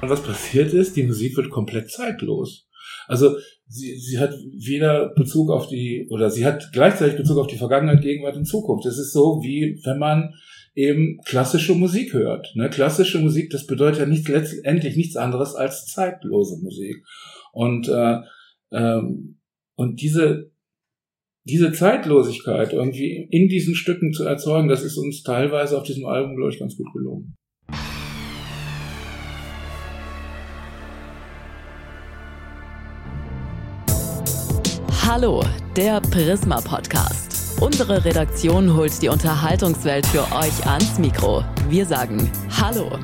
Und was passiert ist, die Musik wird komplett zeitlos. Also sie, sie hat weder Bezug auf die, oder sie hat gleichzeitig Bezug auf die Vergangenheit, Gegenwart und Zukunft. Es ist so, wie wenn man eben klassische Musik hört. Ne? Klassische Musik, das bedeutet ja nicht, letztendlich nichts anderes als zeitlose Musik. Und, äh, ähm, und diese, diese Zeitlosigkeit irgendwie in diesen Stücken zu erzeugen, das ist uns teilweise auf diesem Album, glaube ich, ganz gut gelungen. Hallo, der Prisma Podcast. Unsere Redaktion holt die Unterhaltungswelt für euch ans Mikro. Wir sagen Hallo.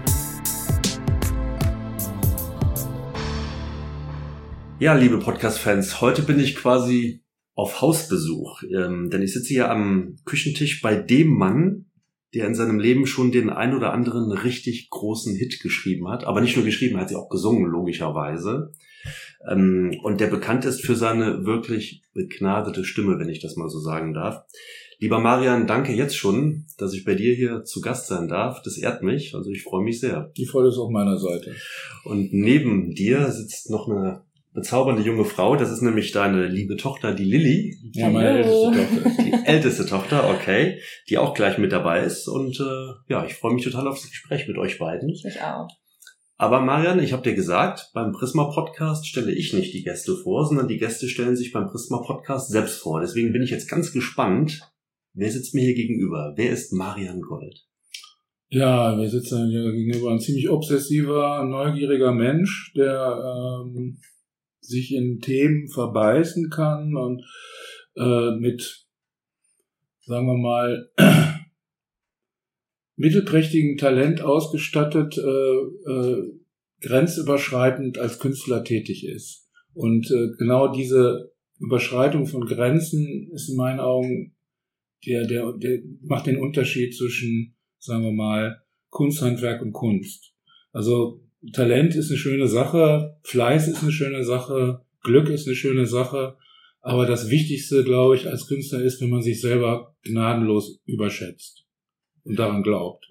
Ja, liebe Podcast-Fans, heute bin ich quasi auf Hausbesuch, ähm, denn ich sitze hier am Küchentisch bei dem Mann, der in seinem Leben schon den ein oder anderen richtig großen Hit geschrieben hat, aber nicht nur geschrieben, er hat sie auch gesungen, logischerweise. Ähm, und der bekannt ist für seine wirklich begnadete Stimme, wenn ich das mal so sagen darf. Lieber Marian, danke jetzt schon, dass ich bei dir hier zu Gast sein darf. Das ehrt mich, also ich freue mich sehr. Die Freude ist auf meiner Seite. Und neben dir sitzt noch eine bezaubernde junge Frau. Das ist nämlich deine liebe Tochter, die Lilly. Ja, meine älteste Tochter. Die älteste Tochter, okay. Die auch gleich mit dabei ist. Und äh, ja, ich freue mich total auf das Gespräch mit euch beiden. Ich auch. Aber Marian, ich habe dir gesagt, beim Prisma Podcast stelle ich nicht die Gäste vor, sondern die Gäste stellen sich beim Prisma Podcast selbst vor. Deswegen bin ich jetzt ganz gespannt, wer sitzt mir hier gegenüber? Wer ist Marian Gold? Ja, wir sitzen hier gegenüber ein ziemlich obsessiver, neugieriger Mensch, der ähm, sich in Themen verbeißen kann und äh, mit, sagen wir mal, mittelprächtigen Talent ausgestattet, äh, äh, grenzüberschreitend als Künstler tätig ist. Und äh, genau diese Überschreitung von Grenzen ist in meinen Augen der, der, der macht den Unterschied zwischen, sagen wir mal, Kunsthandwerk und Kunst. Also Talent ist eine schöne Sache, Fleiß ist eine schöne Sache, Glück ist eine schöne Sache, aber das Wichtigste, glaube ich, als Künstler ist, wenn man sich selber gnadenlos überschätzt und daran glaubt.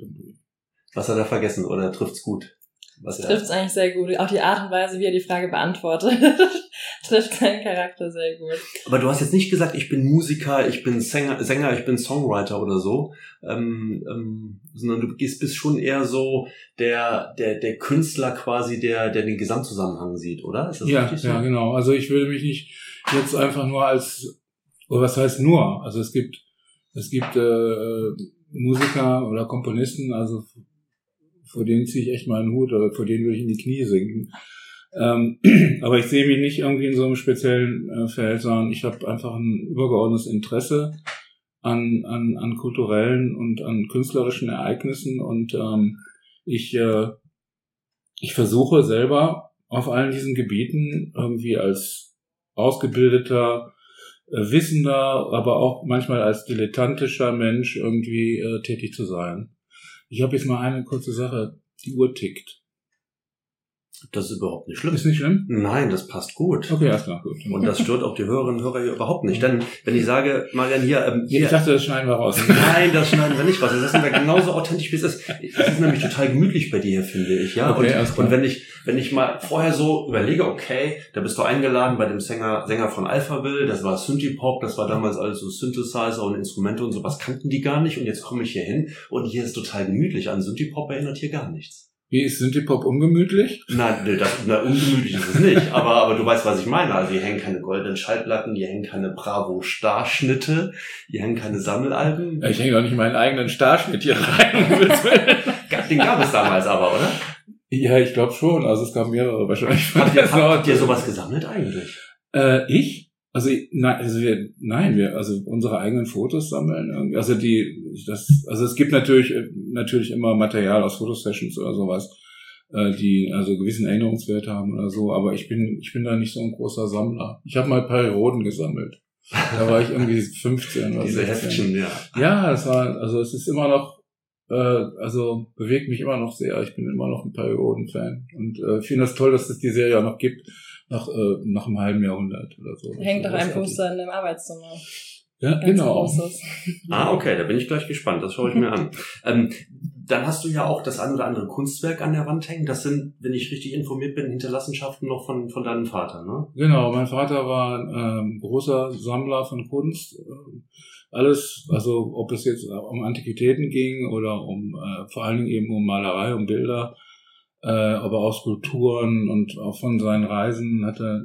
Was hat er vergessen oder trifft's gut? Was trifft's eigentlich sehr gut. Auch die Art und Weise, wie er die Frage beantwortet, trifft seinen Charakter sehr gut. Aber du hast jetzt nicht gesagt, ich bin Musiker, ich bin Sänger, Sänger ich bin Songwriter oder so, ähm, ähm, sondern du bist, bist schon eher so der, der, der Künstler quasi, der, der den Gesamtzusammenhang sieht, oder? Ist das ja, richtig so? Ja, genau. Also ich würde mich nicht jetzt einfach nur als, oder was heißt nur? Also es gibt, es gibt äh, Musiker oder Komponisten, also vor denen ziehe ich echt mal einen Hut oder vor denen würde ich in die Knie sinken. Ähm, aber ich sehe mich nicht irgendwie in so einem speziellen äh, Feld, sondern ich habe einfach ein übergeordnetes Interesse an, an, an kulturellen und an künstlerischen Ereignissen und ähm, ich, äh, ich versuche selber auf allen diesen Gebieten irgendwie als ausgebildeter wissender, aber auch manchmal als dilettantischer Mensch irgendwie äh, tätig zu sein. Ich habe jetzt mal eine kurze Sache. Die Uhr tickt. Das ist überhaupt nicht schlimm. Ist nicht schlimm? Nein, das passt gut. Okay, erst klar, gut. Und das stört auch die Hörerinnen und Hörer hier überhaupt nicht. Denn wenn ich sage, Marian, hier, ähm, hier Ich dachte, das schneiden wir raus. Nein, das schneiden wir nicht raus. Das sind wir genauso authentisch, wie es ist. Es ist nämlich total gemütlich bei dir hier, finde ich. Ja. Okay, und, und wenn ich, wenn ich mal vorher so überlege, okay, da bist du eingeladen bei dem Sänger, Sänger von Alphaville, das war Synthie-Pop, das war damals also Synthesizer und Instrumente und sowas kannten die gar nicht. Und jetzt komme ich hier hin und hier ist total gemütlich. An Synthie-Pop erinnert hier gar nichts. Wie ist Synthie-Pop ungemütlich? Nein, nee, das, na, ungemütlich ist es nicht. Aber, aber du weißt, was ich meine. Also hier hängen keine goldenen Schallplatten, hier hängen keine Bravo-Starschnitte, hier hängen keine Sammelalben. Ja, ich hänge auch nicht meinen eigenen Starschnitt hier rein. Den gab es damals aber, oder? Ja, ich glaube schon. Also es gab mehrere wahrscheinlich. Habt ihr, habt ihr sowas gesammelt eigentlich? Äh, ich? Also nein, also wir, nein, wir, also unsere eigenen Fotos sammeln. Also die, das, also es gibt natürlich natürlich immer Material aus Fotosessions oder sowas, äh, die also gewissen Erinnerungswert haben oder so. Aber ich bin, ich bin da nicht so ein großer Sammler. Ich habe mal Perioden gesammelt. Da war ich irgendwie 15 oder Diese 16. Heftchen, ja. Ja, das war, also es ist immer noch, äh, also bewegt mich immer noch sehr. Ich bin immer noch ein Perioden-Fan und äh, finde das toll, dass es die Serie auch noch gibt nach, äh, nach einem halben Jahrhundert oder so. Hängt doch ein Poster in dem Arbeitszimmer. Ja, Ganz genau. Ah, okay, da bin ich gleich gespannt. Das schaue ich mir an. Ähm, dann hast du ja auch das ein oder andere Kunstwerk an der Wand hängen. Das sind, wenn ich richtig informiert bin, Hinterlassenschaften noch von, von deinem Vater, ne? Genau, mein Vater war ein äh, großer Sammler von Kunst. Alles, also ob es jetzt um Antiquitäten ging oder um äh, vor allen Dingen eben um Malerei, um Bilder, äh, aber auch Skulpturen und auch von seinen Reisen hat er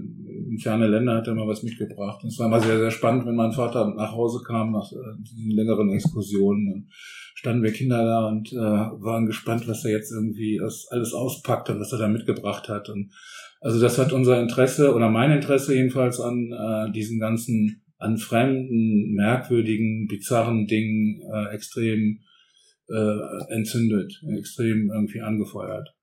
in ferne Länder hat er mal was mitgebracht. Und es war immer sehr, sehr spannend, wenn mein Vater nach Hause kam nach äh, diesen längeren Exkursionen. Dann standen wir Kinder da und äh, waren gespannt, was er jetzt irgendwie alles auspackt und was er da mitgebracht hat. Und also das hat unser Interesse oder mein Interesse jedenfalls an äh, diesen ganzen, an fremden, merkwürdigen, bizarren Dingen äh, extrem äh, entzündet, extrem irgendwie angefeuert.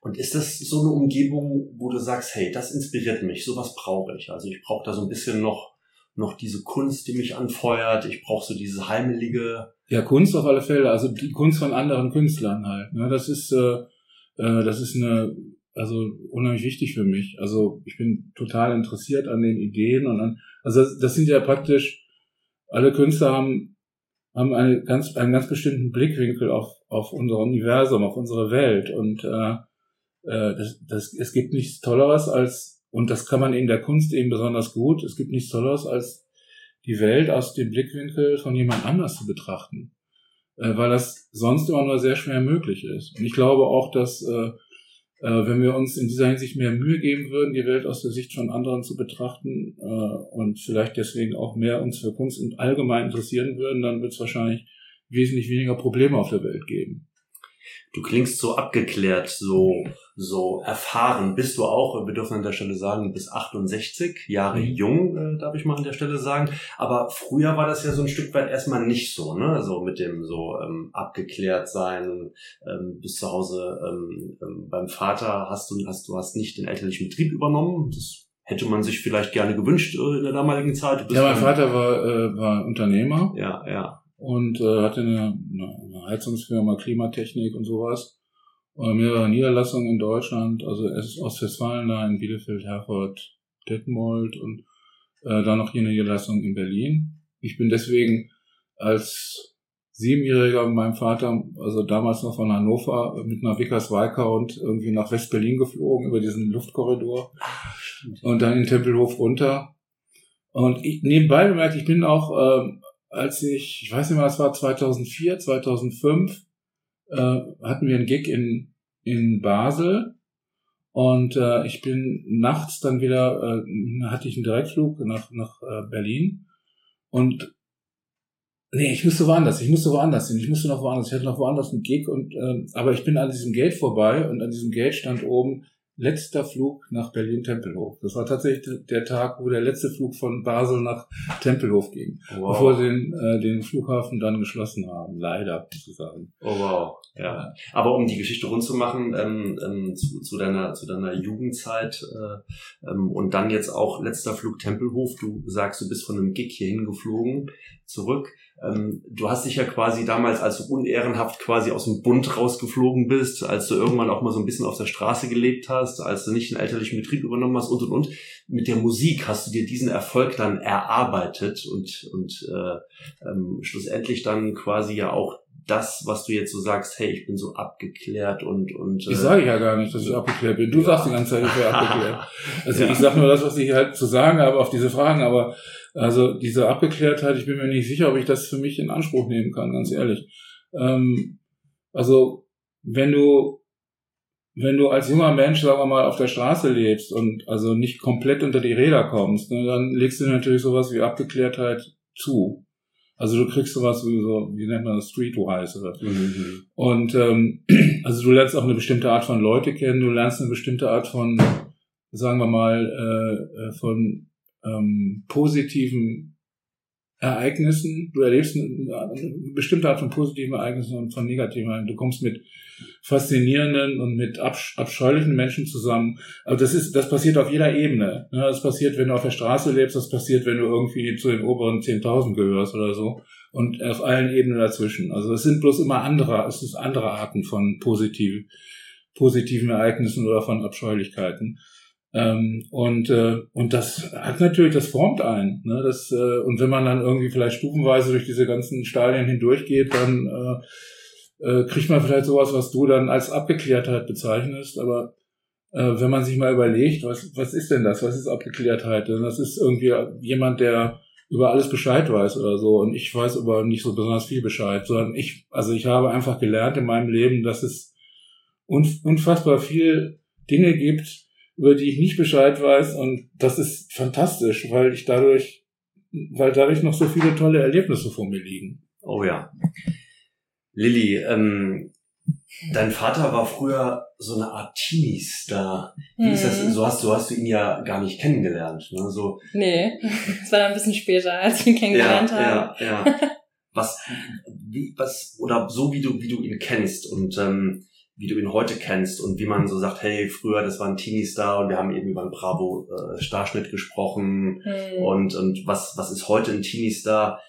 Und ist das so eine Umgebung, wo du sagst, hey, das inspiriert mich, sowas brauche ich. Also ich brauche da so ein bisschen noch, noch diese Kunst, die mich anfeuert. Ich brauche so diese heimelige. Ja, Kunst auf alle Fälle. Also die Kunst von anderen Künstlern halt. Ne? Das ist, äh, äh, das ist eine, also unheimlich wichtig für mich. Also ich bin total interessiert an den Ideen und an, also das, sind ja praktisch, alle Künstler haben, haben eine ganz, einen ganz bestimmten Blickwinkel auf, auf unser Universum, auf unsere Welt. Und äh, äh, das, das, es gibt nichts Tolleres als, und das kann man in der Kunst eben besonders gut, es gibt nichts Tolleres als die Welt aus dem Blickwinkel von jemand anders zu betrachten. Äh, weil das sonst immer nur sehr schwer möglich ist. Und ich glaube auch, dass äh, äh, wenn wir uns in dieser Hinsicht mehr Mühe geben würden, die Welt aus der Sicht von anderen zu betrachten äh, und vielleicht deswegen auch mehr uns für Kunst allgemein interessieren würden, dann wird es wahrscheinlich wesentlich weniger Probleme auf der Welt geben. Du klingst so abgeklärt, so, so erfahren. Bist du auch, wir dürfen an der Stelle sagen, bis 68 Jahre mhm. jung, äh, darf ich mal an der Stelle sagen. Aber früher war das ja so ein Stück weit erstmal nicht so, ne? So mit dem so ähm, abgeklärt sein, ähm, bis zu Hause ähm, ähm, beim Vater hast du, hast du hast nicht den elterlichen Betrieb übernommen. Das hätte man sich vielleicht gerne gewünscht äh, in der damaligen Zeit. Ja, mein Vater war, äh, war Unternehmer. Ja, ja und äh, hatte eine, eine Heizungsfirma, Klimatechnik und sowas. Und mehrere Niederlassungen in Deutschland, also erst Ostwestfalen da in Bielefeld, Herford, Detmold und äh, dann noch hier eine Niederlassung in Berlin. Ich bin deswegen als Siebenjähriger mit meinem Vater, also damals noch von Hannover, mit einer Vickers und irgendwie nach West-Berlin geflogen über diesen Luftkorridor und dann in Tempelhof runter. Und ich, nebenbei bemerkt, ich bin auch ähm, als ich, ich weiß nicht mehr, es war 2004, 2005, äh, hatten wir einen Gig in, in Basel. Und äh, ich bin nachts dann wieder, äh, hatte ich einen Direktflug nach, nach äh, Berlin. Und nee, ich musste woanders, ich musste woanders hin, ich musste noch woanders, ich hatte noch woanders einen Gig und äh, aber ich bin an diesem Gate vorbei und an diesem Gate stand oben letzter Flug nach Berlin-Tempelhof. Das war tatsächlich der Tag, wo der letzte Flug von Basel nach Tempelhof ging, wow. bevor sie den, äh, den Flughafen dann geschlossen haben. Leider, sozusagen. Oh wow, ja. Aber um die Geschichte rund zu machen, ähm, ähm, zu, zu, deiner, zu deiner Jugendzeit äh, ähm, und dann jetzt auch letzter Flug Tempelhof. Du sagst, du bist von einem Gig hier hingeflogen, zurück. Ähm, du hast dich ja quasi damals, als du unehrenhaft quasi aus dem Bund rausgeflogen bist, als du irgendwann auch mal so ein bisschen auf der Straße gelebt hast, als du nicht den elterlichen Betrieb übernommen hast und und und. Mit der Musik hast du dir diesen Erfolg dann erarbeitet und, und äh, ähm, schlussendlich dann quasi ja auch das, was du jetzt so sagst, hey, ich bin so abgeklärt und und. Äh, ich sage ja gar nicht, dass ich abgeklärt bin. Du ja. sagst die ganze Zeit, ich wäre abgeklärt. Also ja. ich sage nur das, was ich halt zu sagen habe auf diese Fragen, aber also diese Abgeklärtheit, ich bin mir nicht sicher, ob ich das für mich in Anspruch nehmen kann, ganz ehrlich. Ähm, also wenn du wenn du als junger Mensch, sagen wir mal, auf der Straße lebst und also nicht komplett unter die Räder kommst, ne, dann legst du natürlich sowas wie Abgeklärtheit zu. Also du kriegst sowas wie so, wie nennt man das, Streetwise oder. Mhm. Und ähm, also du lernst auch eine bestimmte Art von Leute kennen, du lernst eine bestimmte Art von, sagen wir mal, äh, äh von ähm, positiven Ereignissen, du erlebst eine, eine bestimmte Art von positiven Ereignissen und von negativen Ereignissen. Du kommst mit faszinierenden und mit absch abscheulichen Menschen zusammen. Also das ist, das passiert auf jeder Ebene. Das passiert, wenn du auf der Straße lebst, das passiert, wenn du irgendwie zu den oberen 10.000 gehörst oder so. Und auf allen Ebenen dazwischen. Also es sind bloß immer andere, es ist andere Arten von positiven, positiven Ereignissen oder von Abscheulichkeiten. Ähm, und, äh, und das hat natürlich, das formt einen. Ne? Das, äh, und wenn man dann irgendwie vielleicht stufenweise durch diese ganzen Stadien hindurchgeht, dann, äh, äh, kriegt man vielleicht sowas, was du dann als Abgeklärtheit bezeichnest, aber äh, wenn man sich mal überlegt, was, was ist denn das? Was ist Abgeklärtheit? Denn das ist irgendwie jemand, der über alles Bescheid weiß oder so. Und ich weiß aber nicht so besonders viel Bescheid, sondern ich, also ich habe einfach gelernt in meinem Leben, dass es unfassbar viel Dinge gibt, über die ich nicht Bescheid weiß. Und das ist fantastisch, weil ich dadurch, weil dadurch noch so viele tolle Erlebnisse vor mir liegen. Oh ja. Lilly, ähm, Dein Vater war früher so eine Art Teenie-Star. Wie ist das? Mhm. So hast, so hast du ihn ja gar nicht kennengelernt. Ne? So. Nee, das war dann ein bisschen später, als wir ihn kennengelernt ja, haben. Ja, ja. Was, wie, was, oder so wie du, wie du ihn kennst und ähm, wie du ihn heute kennst und wie man so sagt, hey, früher, das war ein Teenie-Star und wir haben eben über einen Bravo-Starschnitt äh, gesprochen mhm. und, und was, was ist heute ein Teenie-Star?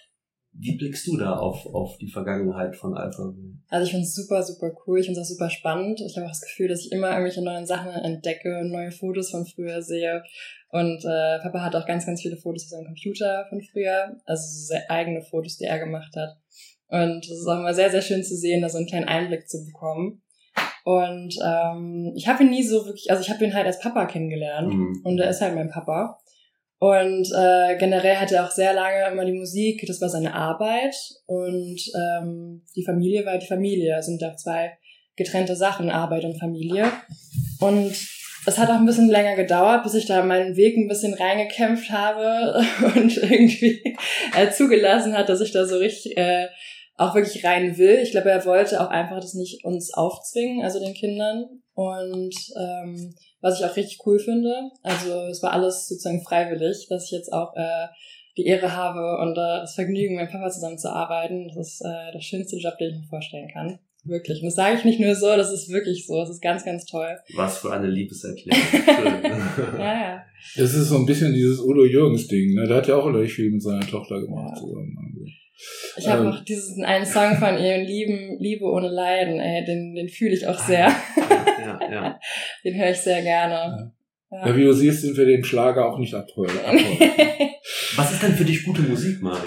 Wie blickst du da auf, auf die Vergangenheit von Alpha? Also ich finde es super, super cool. Ich finde es auch super spannend. Ich habe auch das Gefühl, dass ich immer irgendwelche neuen Sachen entdecke, neue Fotos von früher sehe. Und äh, Papa hat auch ganz, ganz viele Fotos auf seinem Computer von früher. Also so eigene Fotos, die er gemacht hat. Und es ist auch immer sehr, sehr schön zu sehen, da so einen kleinen Einblick zu bekommen. Und ähm, ich habe ihn nie so wirklich, also ich habe ihn halt als Papa kennengelernt. Mhm. Und er ist halt mein Papa. Und äh, generell hatte er auch sehr lange immer die Musik, das war seine Arbeit und ähm, die Familie war die Familie. Es sind da zwei getrennte Sachen, Arbeit und Familie. Und es hat auch ein bisschen länger gedauert, bis ich da meinen Weg ein bisschen reingekämpft habe und irgendwie äh, zugelassen hat, dass ich da so richtig äh, auch wirklich rein will. Ich glaube, er wollte auch einfach das nicht uns aufzwingen, also den Kindern. Und ähm, was ich auch richtig cool finde. Also es war alles sozusagen freiwillig, dass ich jetzt auch äh, die Ehre habe und äh, das Vergnügen, mit meinem Papa zusammenzuarbeiten. Das ist äh, der schönste Job, den ich mir vorstellen kann. Wirklich. Und das sage ich nicht nur so, das ist wirklich so. Das ist ganz, ganz toll. Was für eine Liebeserklärung. ja, ja. Das ist so ein bisschen dieses Udo Jürgens-Ding. Ne? Der hat ja auch relativ viel mit seiner Tochter gemacht. Ja. Also. Ich habe ähm, auch diesen einen Song von ihr, Lieben, Liebe ohne Leiden, ey, den, den fühle ich auch sehr. Ja. Den höre ich sehr gerne. Ja. ja. wie du siehst, sind wir dem Schlager auch nicht abhol. Was ist denn für dich gute Musik, Marian?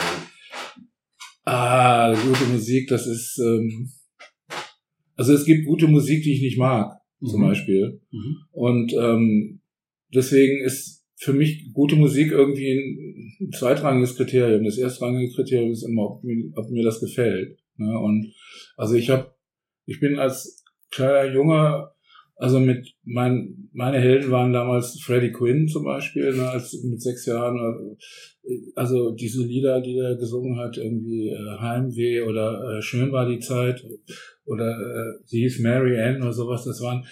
Ah, gute Musik, das ist, ähm, also es gibt gute Musik, die ich nicht mag, zum mhm. Beispiel. Mhm. Und ähm, deswegen ist für mich gute Musik irgendwie ein zweitrangiges Kriterium. Das erstrangige Kriterium ist immer, ob mir, ob mir das gefällt. Ne? Und also ich habe, ich bin als kleiner Junge, also mit mein, meine Helden waren damals Freddie Quinn zum Beispiel, ne, als mit sechs Jahren. Also diese Lieder, die er gesungen hat, irgendwie äh, Heimweh oder äh, Schön war die Zeit oder äh, sie hieß Mary Ann oder sowas, das waren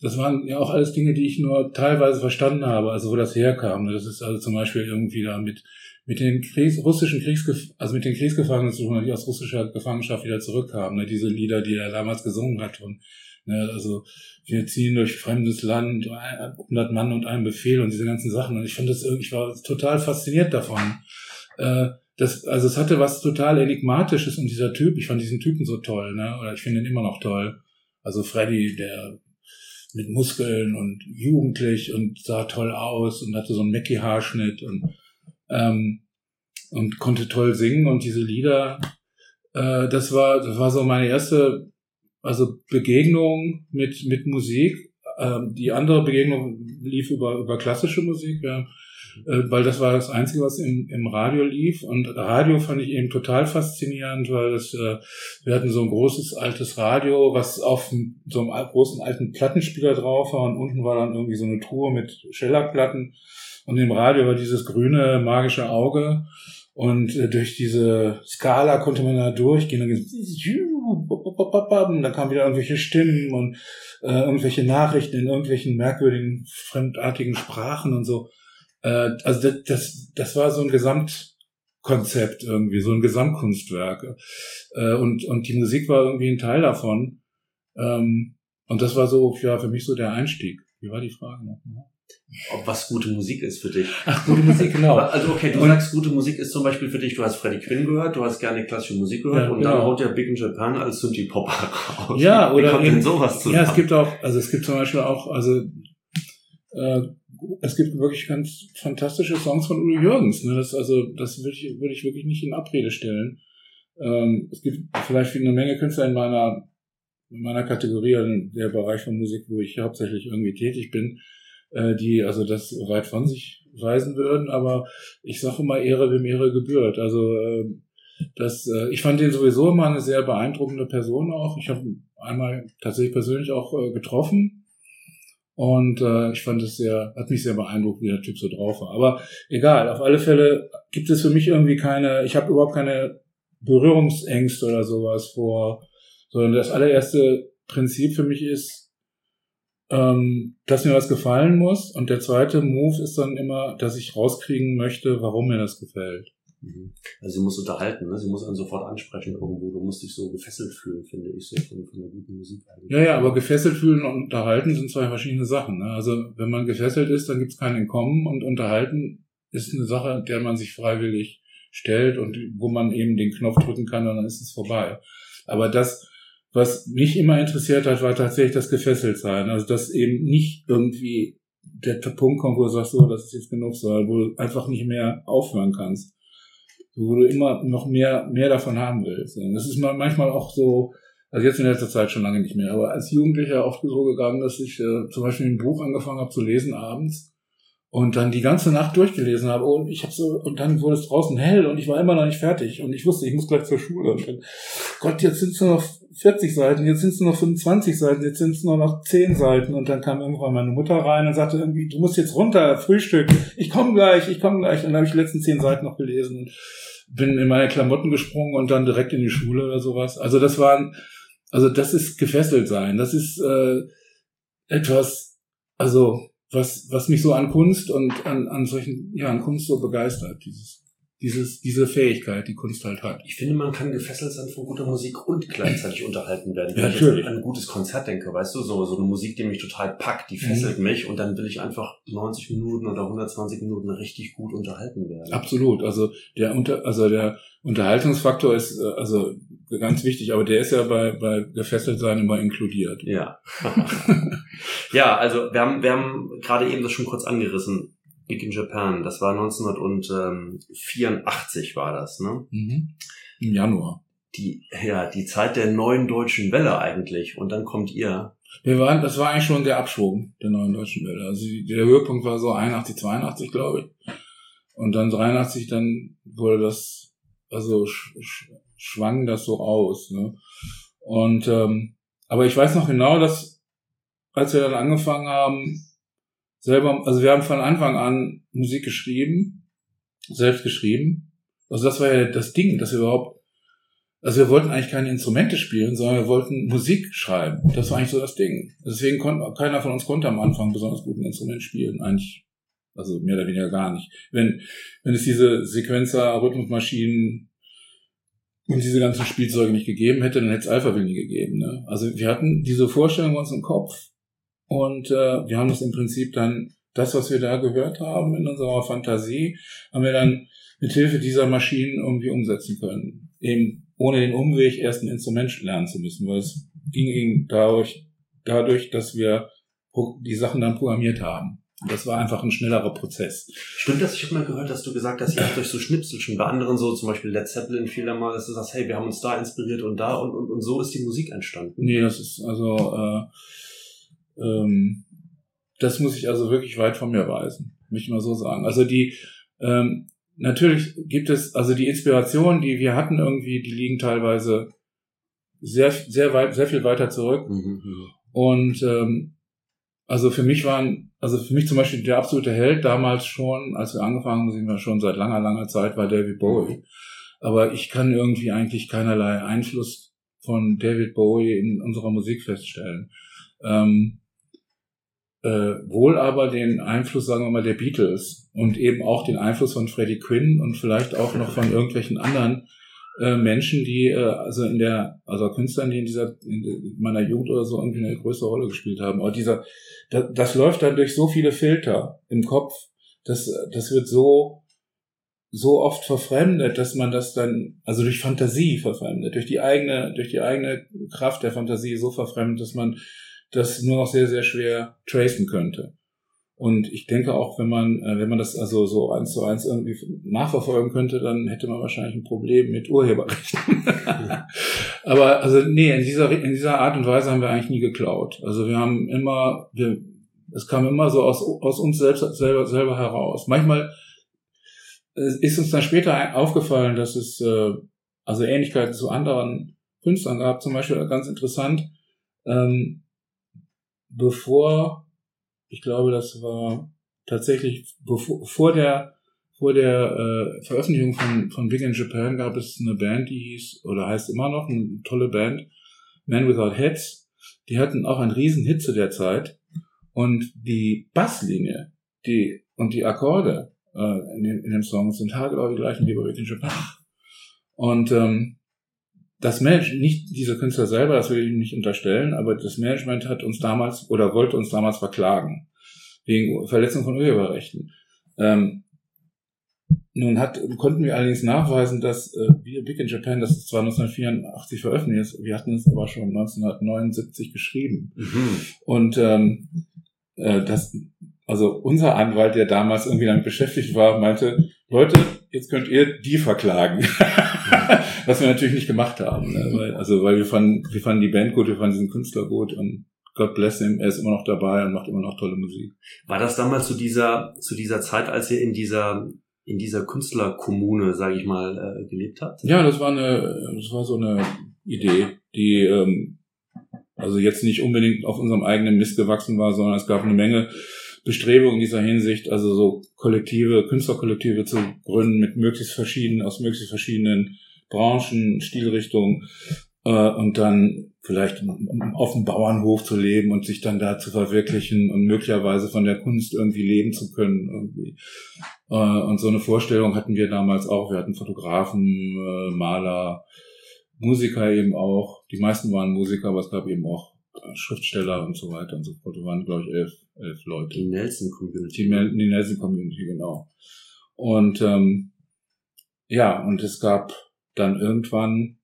das waren ja auch alles Dinge, die ich nur teilweise verstanden habe, also wo das herkam. Das ist also zum Beispiel irgendwie da mit, mit den Kriegs russischen Kriegsgef also mit den Kriegsgefangenen die aus russischer Gefangenschaft wieder zurückkamen. Ne? Diese Lieder, die er damals gesungen hat. Und, ne? Also wir ziehen durch fremdes Land, 100 Mann und ein Befehl und diese ganzen Sachen. Und ich fand das irgendwie, ich war total fasziniert davon. Äh, das, also es hatte was total Enigmatisches und dieser Typ, ich fand diesen Typen so toll, ne? Oder ich finde ihn immer noch toll. Also Freddy, der mit Muskeln und jugendlich und sah toll aus und hatte so einen Mackie-Haarschnitt und, ähm, und konnte toll singen und diese Lieder, äh, das war, das war so meine erste, also Begegnung mit, mit Musik. Ähm, die andere Begegnung lief über, über klassische Musik, ja äh, weil das war das Einzige, was im, im Radio lief. Und Radio fand ich eben total faszinierend, weil es, äh, wir hatten so ein großes altes Radio, was auf so einem großen alten Plattenspieler drauf war und unten war dann irgendwie so eine Truhe mit Schellackplatten. Und im Radio war dieses grüne magische Auge. Und äh, durch diese Skala konnte man da durchgehen. Und dann kamen wieder irgendwelche Stimmen und äh, irgendwelche Nachrichten in irgendwelchen merkwürdigen, fremdartigen Sprachen und so. Äh, also das, das, das war so ein Gesamtkonzept irgendwie, so ein Gesamtkunstwerk. Äh, und, und die Musik war irgendwie ein Teil davon. Ähm, und das war so, ja, für mich so der Einstieg. Wie war die Frage noch? Ob was gute Musik ist für dich. Ach, gute Musik, genau. also okay, du und, sagst, gute Musik ist zum Beispiel für dich, du hast Freddie Quinn gehört, du hast gerne klassische Musik gehört ja, und genau. dann haut der Big in Japan als Synthie-Popper raus. Ja, oder. Wie kommt in, denn sowas zu? Ja, es gibt auch, also es gibt zum Beispiel auch, also äh, es gibt wirklich ganz fantastische Songs von Udo Jürgens. Ne? Das, also, das würde ich, würde ich wirklich nicht in Abrede stellen. Ähm, es gibt vielleicht eine Menge Künstler in meiner in meiner Kategorie, also der Bereich von Musik, wo ich hauptsächlich irgendwie tätig bin, äh, die also das weit von sich weisen würden, aber ich sage immer Ehre wem Ehre gebührt. Also äh, das, äh, ich fand den sowieso immer eine sehr beeindruckende Person auch. Ich habe einmal tatsächlich persönlich auch äh, getroffen und ich fand es sehr, hat mich sehr beeindruckt, wie der Typ so drauf war. Aber egal, auf alle Fälle gibt es für mich irgendwie keine, ich habe überhaupt keine Berührungsängste oder sowas vor, sondern das allererste Prinzip für mich ist, ähm, dass mir was gefallen muss. Und der zweite Move ist dann immer, dass ich rauskriegen möchte, warum mir das gefällt. Mhm. Also sie muss unterhalten, ne? sie muss einen sofort ansprechen irgendwo. Du musst dich so gefesselt fühlen, finde ich, so von, von der guten Musik eigentlich. Ja, ja, aber gefesselt fühlen und unterhalten sind zwei verschiedene Sachen. Ne? Also wenn man gefesselt ist, dann gibt es kein Entkommen und unterhalten ist eine Sache, der man sich freiwillig stellt und wo man eben den Knopf drücken kann und dann ist es vorbei. Aber das, was mich immer interessiert hat, war tatsächlich das Gefesseltsein. Also dass eben nicht irgendwie der Punkt kommt, wo du sagst, so, das ist jetzt genug, sondern wo du einfach nicht mehr aufhören kannst wo du immer noch mehr, mehr davon haben willst. Und das ist manchmal auch so, also jetzt in letzter Zeit schon lange nicht mehr, aber als Jugendlicher oft so gegangen, dass ich äh, zum Beispiel ein Buch angefangen habe zu lesen abends und dann die ganze Nacht durchgelesen habe. Und ich habe so und dann wurde es draußen hell und ich war immer noch nicht fertig. Und ich wusste, ich muss gleich zur Schule. Und dann, Gott, jetzt sind es nur noch 40 Seiten, jetzt sind es nur noch 25 Seiten, jetzt sind es nur noch 10 Seiten. Und dann kam irgendwann meine Mutter rein und sagte irgendwie, du musst jetzt runter, Frühstück, ich komme gleich, ich komme gleich. Und dann habe ich die letzten 10 Seiten noch gelesen und bin in meine Klamotten gesprungen und dann direkt in die Schule oder sowas. Also das waren, also das ist gefesselt sein. Das ist äh, etwas, also was, was mich so an Kunst und an, an solchen, ja, an Kunst so begeistert, dieses dieses, diese Fähigkeit, die Kunst halt hat. Ich finde, man kann gefesselt sein von guter Musik und gleichzeitig unterhalten werden. Ja, Wenn natürlich. ich an ein gutes Konzert denke, weißt du, so, so eine Musik, die mich total packt, die fesselt Mhm. mich und dann will ich einfach 90 Minuten oder 120 Minuten richtig gut unterhalten werden. Absolut. Also der unter, also der Unterhaltungsfaktor ist äh, also ganz wichtig, aber der ist ja bei, bei gefesselt sein immer inkludiert. Ja. ja, also wir haben, wir haben gerade eben das schon kurz angerissen. Big in Japan, das war 1984 war das, ne? Mhm. Im Januar. Die, ja, die Zeit der neuen deutschen Welle eigentlich. Und dann kommt ihr. Wir waren, das war eigentlich schon der Abschwung der neuen deutschen Welle. Also der Höhepunkt war so 81, 82, glaube ich. Und dann 83, dann wurde das, also sch, sch, schwang das so aus. Ne? Und ähm, aber ich weiß noch genau, dass als wir dann angefangen haben, selber, also wir haben von Anfang an Musik geschrieben, selbst geschrieben. Also das war ja das Ding, dass wir überhaupt, also wir wollten eigentlich keine Instrumente spielen, sondern wir wollten Musik schreiben. Das war eigentlich so das Ding. Deswegen konnte keiner von uns konnte am Anfang besonders gut ein Instrument spielen, eigentlich. Also mehr oder weniger gar nicht. Wenn, wenn es diese Sequenzer, Rhythmusmaschinen und diese ganzen Spielzeuge nicht gegeben hätte, dann hätte es Alphaville nie gegeben. Ne? Also wir hatten diese Vorstellung bei uns im Kopf und äh, wir haben das im Prinzip dann, das, was wir da gehört haben in unserer Fantasie, haben wir dann mit Hilfe dieser Maschinen irgendwie umsetzen können. Eben ohne den Umweg erst ein Instrument lernen zu müssen, weil es ging eben dadurch, dadurch, dass wir die Sachen dann programmiert haben. Und das war einfach ein schnellerer Prozess. Stimmt das? Ich habe mal gehört, dass du gesagt hast, ihr habt euch so Schnipselchen bei anderen so, zum Beispiel Led Zeppelin viel einmal, dass du sagst, hey, wir haben uns da inspiriert und da und, und, und so ist die Musik entstanden. Nee, das ist also, äh, ähm, das muss ich also wirklich weit von mir weisen, möchte ich mal so sagen. Also die, ähm, natürlich gibt es, also die Inspirationen, die wir hatten irgendwie, die liegen teilweise sehr, sehr weit, sehr viel weiter zurück. Mhm. Und ähm, also für mich waren, also für mich zum Beispiel der absolute Held damals schon, als wir angefangen haben, singen wir schon seit langer, langer Zeit, war David Bowie. Aber ich kann irgendwie eigentlich keinerlei Einfluss von David Bowie in unserer Musik feststellen. Ähm, äh, wohl aber den Einfluss, sagen wir mal, der Beatles und eben auch den Einfluss von Freddie Quinn und vielleicht auch noch von irgendwelchen anderen äh, Menschen, die äh, also in der, also Künstlern, die in dieser in meiner Jugend oder so irgendwie eine größere Rolle gespielt haben. Aber dieser, das, das läuft dann durch so viele Filter im Kopf, das, das wird so so oft verfremdet, dass man das dann, also durch Fantasie verfremdet, durch die eigene, durch die eigene Kraft der Fantasie so verfremdet, dass man das nur noch sehr, sehr schwer tracen könnte. Und ich denke auch, wenn man, äh, wenn man das also so eins zu eins irgendwie nachverfolgen könnte, dann hätte man wahrscheinlich ein Problem mit Urheberrechten. Aber also nee, in dieser, in dieser Art und Weise haben wir eigentlich nie geklaut. Also wir haben immer, wir, es kam immer so aus, aus uns selbst, selber, selber heraus. Manchmal ist uns dann später aufgefallen, dass es äh, also Ähnlichkeiten zu anderen Künstlern gab. Zum Beispiel ganz interessant, ähm, bevor ich glaube, das war tatsächlich bevor, vor der vor der äh, Veröffentlichung von von Big in Japan gab es eine Band, die hieß oder heißt immer noch eine tolle Band, Man Without Heads. Die hatten auch einen riesen Hit zu der Zeit und die Basslinie, die und die Akkorde äh, in, den, in dem Song sind haargenau die gleichen wie bei Big in Japan. Und ähm, das Management, nicht diese Künstler selber, das will ich nicht unterstellen, aber das Management hat uns damals oder wollte uns damals verklagen wegen Verletzung von Urheberrechten. Ähm, nun hat, konnten wir allerdings nachweisen, dass äh, wir Big in Japan, das ist zwar 1984 veröffentlicht ist, wir hatten es aber schon 1979 geschrieben. Mhm. Und ähm, äh, das, also unser Anwalt, der damals irgendwie damit beschäftigt war, meinte, Leute, jetzt könnt ihr die verklagen. Was wir natürlich nicht gemacht haben. Ne? Weil, also weil wir fanden, wir fanden die Band gut, wir fanden diesen Künstler gut und God bless him, er ist immer noch dabei und macht immer noch tolle Musik. War das damals zu dieser, zu dieser Zeit, als ihr in dieser, in dieser Künstlerkommune, sage ich mal, äh, gelebt habt? Ja, das war eine, das war so eine Idee, die ähm, also jetzt nicht unbedingt auf unserem eigenen Mist gewachsen war, sondern es gab eine Menge Bestrebungen in dieser Hinsicht, also so Kollektive, Künstlerkollektive zu gründen mit möglichst verschiedenen, aus möglichst verschiedenen Branchen, Stilrichtungen äh, und dann vielleicht auf dem Bauernhof zu leben und sich dann da zu verwirklichen und möglicherweise von der Kunst irgendwie leben zu können irgendwie. Äh, und so eine Vorstellung hatten wir damals auch. Wir hatten Fotografen, äh, Maler, Musiker eben auch. Die meisten waren Musiker, aber es gab eben auch Schriftsteller und so weiter und so fort. Wir waren, glaube ich, elf, elf Leute. Die Nelson Community. Die, die Nelson Community, genau. Und ähm, ja, und es gab dann irgendwann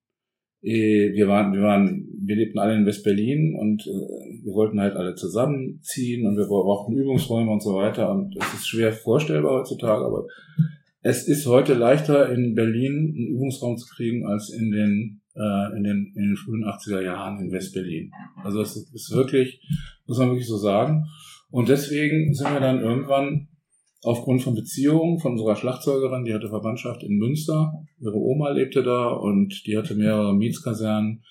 äh, wir waren, wir waren, wir lebten alle in West-Berlin und äh, wir wollten halt alle zusammenziehen und wir brauchten Übungsräume und so weiter und es ist schwer vorstellbar heutzutage, aber es ist heute leichter in Berlin einen Übungsraum zu kriegen als in den äh, in den in den frühen 80er Jahren in West-Berlin. Also es ist wirklich, muss man wirklich so sagen. Und deswegen sind wir dann irgendwann aufgrund von Beziehungen von unserer Schlagzeugerin, die hatte Verwandtschaft in Münster, ihre Oma lebte da und die hatte mehrere Mietskasernen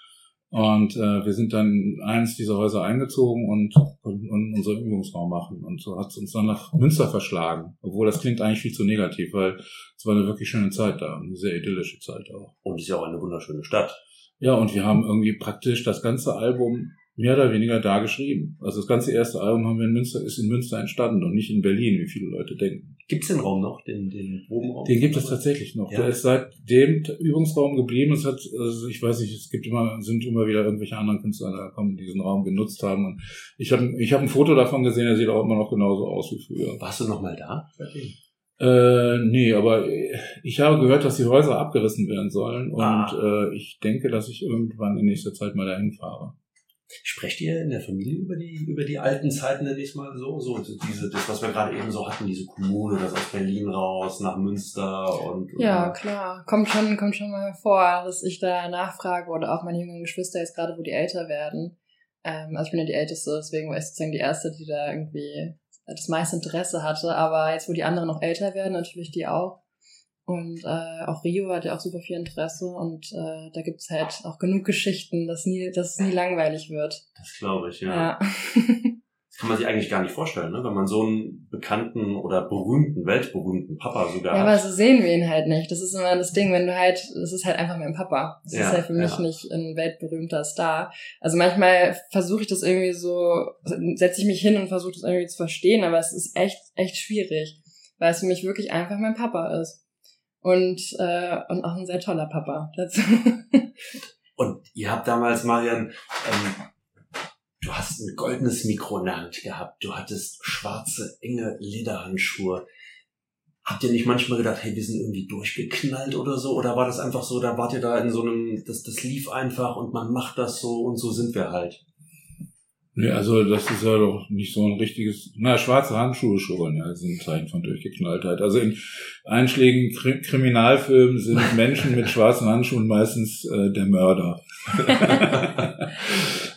und äh, wir sind dann in eins dieser Häuser eingezogen und konnten unseren Übungsraum machen. Und so hat es uns dann nach Münster verschlagen. Obwohl das klingt eigentlich viel zu negativ, weil es war eine wirklich schöne Zeit da, eine sehr idyllische Zeit auch. Und es ist ja auch eine wunderschöne Stadt. Ja, und wir haben irgendwie praktisch das ganze Album mehr oder weniger da geschrieben. Also das ganze erste Album haben wir in Münster, ist in Münster entstanden und nicht in Berlin, wie viele Leute denken. Gibt es den Raum noch, den, den Probenraum? Den gibt es tatsächlich noch. Ja. Der ist seitdem Übungsraum geblieben. Es hat, also ich weiß nicht, es gibt immer, sind immer wieder irgendwelche anderen Künstler da kommen, die diesen Raum genutzt haben. Und ich habe ich hab ein Foto davon gesehen, der sieht auch immer noch genauso aus wie früher. Warst du noch mal da? Äh, nee, aber ich habe gehört, dass die Häuser abgerissen werden sollen und ah. äh, ich denke, dass ich irgendwann in nächster Zeit mal dahin fahre. Sprecht ihr in der Familie über die, über die alten Zeiten, nenne ich mal so? So, diese, das, was wir gerade eben so hatten, diese Kommune, das aus Berlin raus, nach Münster und. Ja, klar. Kommt schon, kommt schon mal vor, dass ich da nachfrage oder auch meine jüngeren Geschwister jetzt gerade, wo die älter werden. Ähm, also ich bin ja die Älteste, deswegen war ich sozusagen die Erste, die da irgendwie das meiste Interesse hatte. Aber jetzt, wo die anderen noch älter werden, natürlich die auch. Und äh, auch Rio hat ja auch super viel Interesse und äh, da gibt's halt auch genug Geschichten, dass, nie, dass es nie langweilig wird. Das glaube ich, ja. ja. das kann man sich eigentlich gar nicht vorstellen, ne? wenn man so einen bekannten oder berühmten, weltberühmten Papa sogar ja, hat. Ja, aber so sehen wir ihn halt nicht. Das ist immer das Ding, wenn du halt, das ist halt einfach mein Papa. Das ja, ist halt für mich ja. nicht ein weltberühmter Star. Also manchmal versuche ich das irgendwie so, setze ich mich hin und versuche das irgendwie zu verstehen, aber es ist echt, echt schwierig, weil es für mich wirklich einfach mein Papa ist und, äh, und auch ein sehr toller Papa dazu. und ihr habt damals, Marian, ähm, du hast ein goldenes Mikro in der Hand gehabt, du hattest schwarze, enge Lederhandschuhe. Habt ihr nicht manchmal gedacht, hey, wir sind irgendwie durchgeknallt oder so? Oder war das einfach so, da wart ihr da in so einem, das, das lief einfach und man macht das so und so sind wir halt? Nee, also das ist ja doch nicht so ein richtiges, na, schwarze Handschuhe schon, ja, sind ein Zeichen von Durchgeknalltheit. Also in einschlägigen Kri Kriminalfilmen sind Menschen mit schwarzen Handschuhen meistens äh, der Mörder.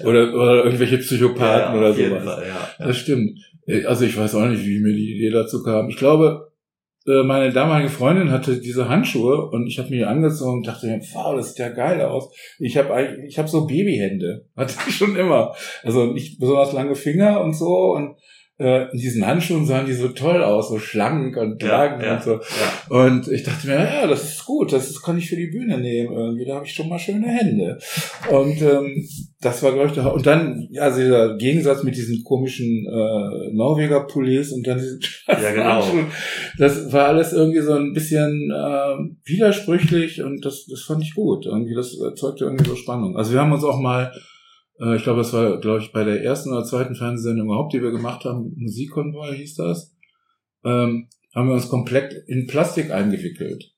oder, oder irgendwelche Psychopathen Ja, oder sowas. Fall, ja. Das stimmt. Äh, Also ich weiß auch nicht, wie mir die Idee dazu kam. Ich glaube, meine damalige Freundin hatte diese Handschuhe und ich habe mir die angezogen und dachte mir, wow, das sieht ja geil aus. Ich habe eigentlich, ich habe so Babyhände, hatte ich schon immer. Also nicht besonders lange Finger und so und äh, in diesen Handschuhen sahen die so toll aus, so schlank und Ja, tragen ja, und so. ja. Und ich dachte mir, ja, das ist gut, das, kann ich für die Bühne nehmen irgendwie, da habe ich schon mal schöne Hände. Und ähm, das war, glaube ich, der, und dann, ja, also dieser Gegensatz mit diesen komischen äh, Norweger Pullis und dann diese Ja, genau. Das war alles irgendwie so ein bisschen äh, widersprüchlich und das, das fand ich gut. Irgendwie, das erzeugte irgendwie so Spannung. Also wir haben uns auch mal, äh, ich glaube, das war, glaube ich, bei der ersten oder zweiten Fernsehsendung überhaupt, die wir gemacht haben, Musikkonvoi hieß das, ähm, haben wir uns komplett in Plastik eingewickelt.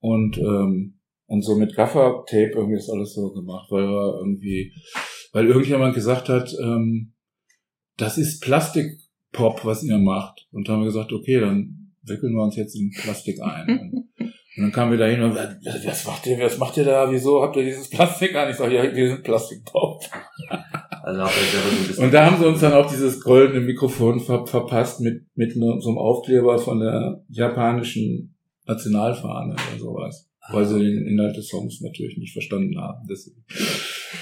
Und, ähm, und so mit Gaffer-Tape irgendwie ist alles so gemacht, weil wir irgendwie, weil irgendjemand gesagt hat, ähm, das ist Plastikpop, was ihr macht. Und haben wir gesagt, okay, dann wickeln wir uns jetzt in Plastik ein. Und dann kamen wir da hin und was was macht ihr, was macht ihr da? Wieso habt ihr dieses Plastik an? Ich sage, ja, wir sind Plastikpop. Also Und da haben sie uns dann auch dieses goldene Mikrofon ver verpasst mit, mit so einem Aufkleber von der japanischen Nationalfahne oder sowas. Weil sie den Inhalt des Songs natürlich nicht verstanden haben. Deswegen.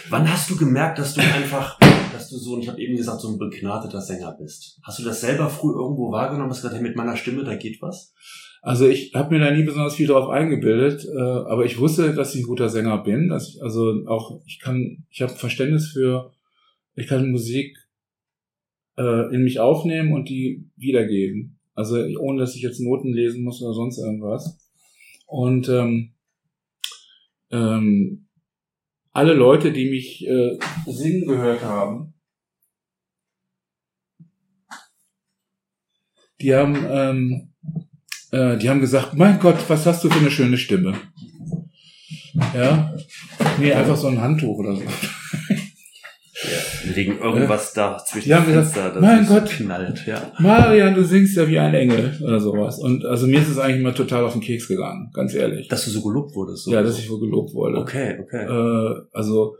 Wann hast du gemerkt, dass du einfach, dass du so, und ich habe eben gesagt, so ein begnadeter Sänger bist? Hast du das selber früh irgendwo wahrgenommen? Hast du gesagt, hey, mit meiner Stimme, da geht was? Also ich habe mir da nie besonders viel drauf eingebildet, äh, aber ich wusste, dass ich ein guter Sänger bin. Dass ich, also auch ich kann, ich habe Verständnis für, ich kann Musik äh, in mich aufnehmen und die wiedergeben. Also ohne, dass ich jetzt Noten lesen muss oder sonst irgendwas. Und ähm, ähm, alle Leute, die mich äh, singen gehört haben, die haben ähm, äh, die haben gesagt, mein Gott, was hast du für eine schöne Stimme. Ja. Nee, einfach so ein Handtuch oder so. Wegen irgendwas da zwischen die haben den gesagt, Fenster, das mein Gott. knallt, ja. Marian, du singst ja wie ein Engel oder sowas. Und also mir ist es eigentlich mal total auf den Keks gegangen, ganz ehrlich. Dass du so gelobt wurdest. So. ja, dass ich wohl gelobt wurde. Okay, okay. Äh, also,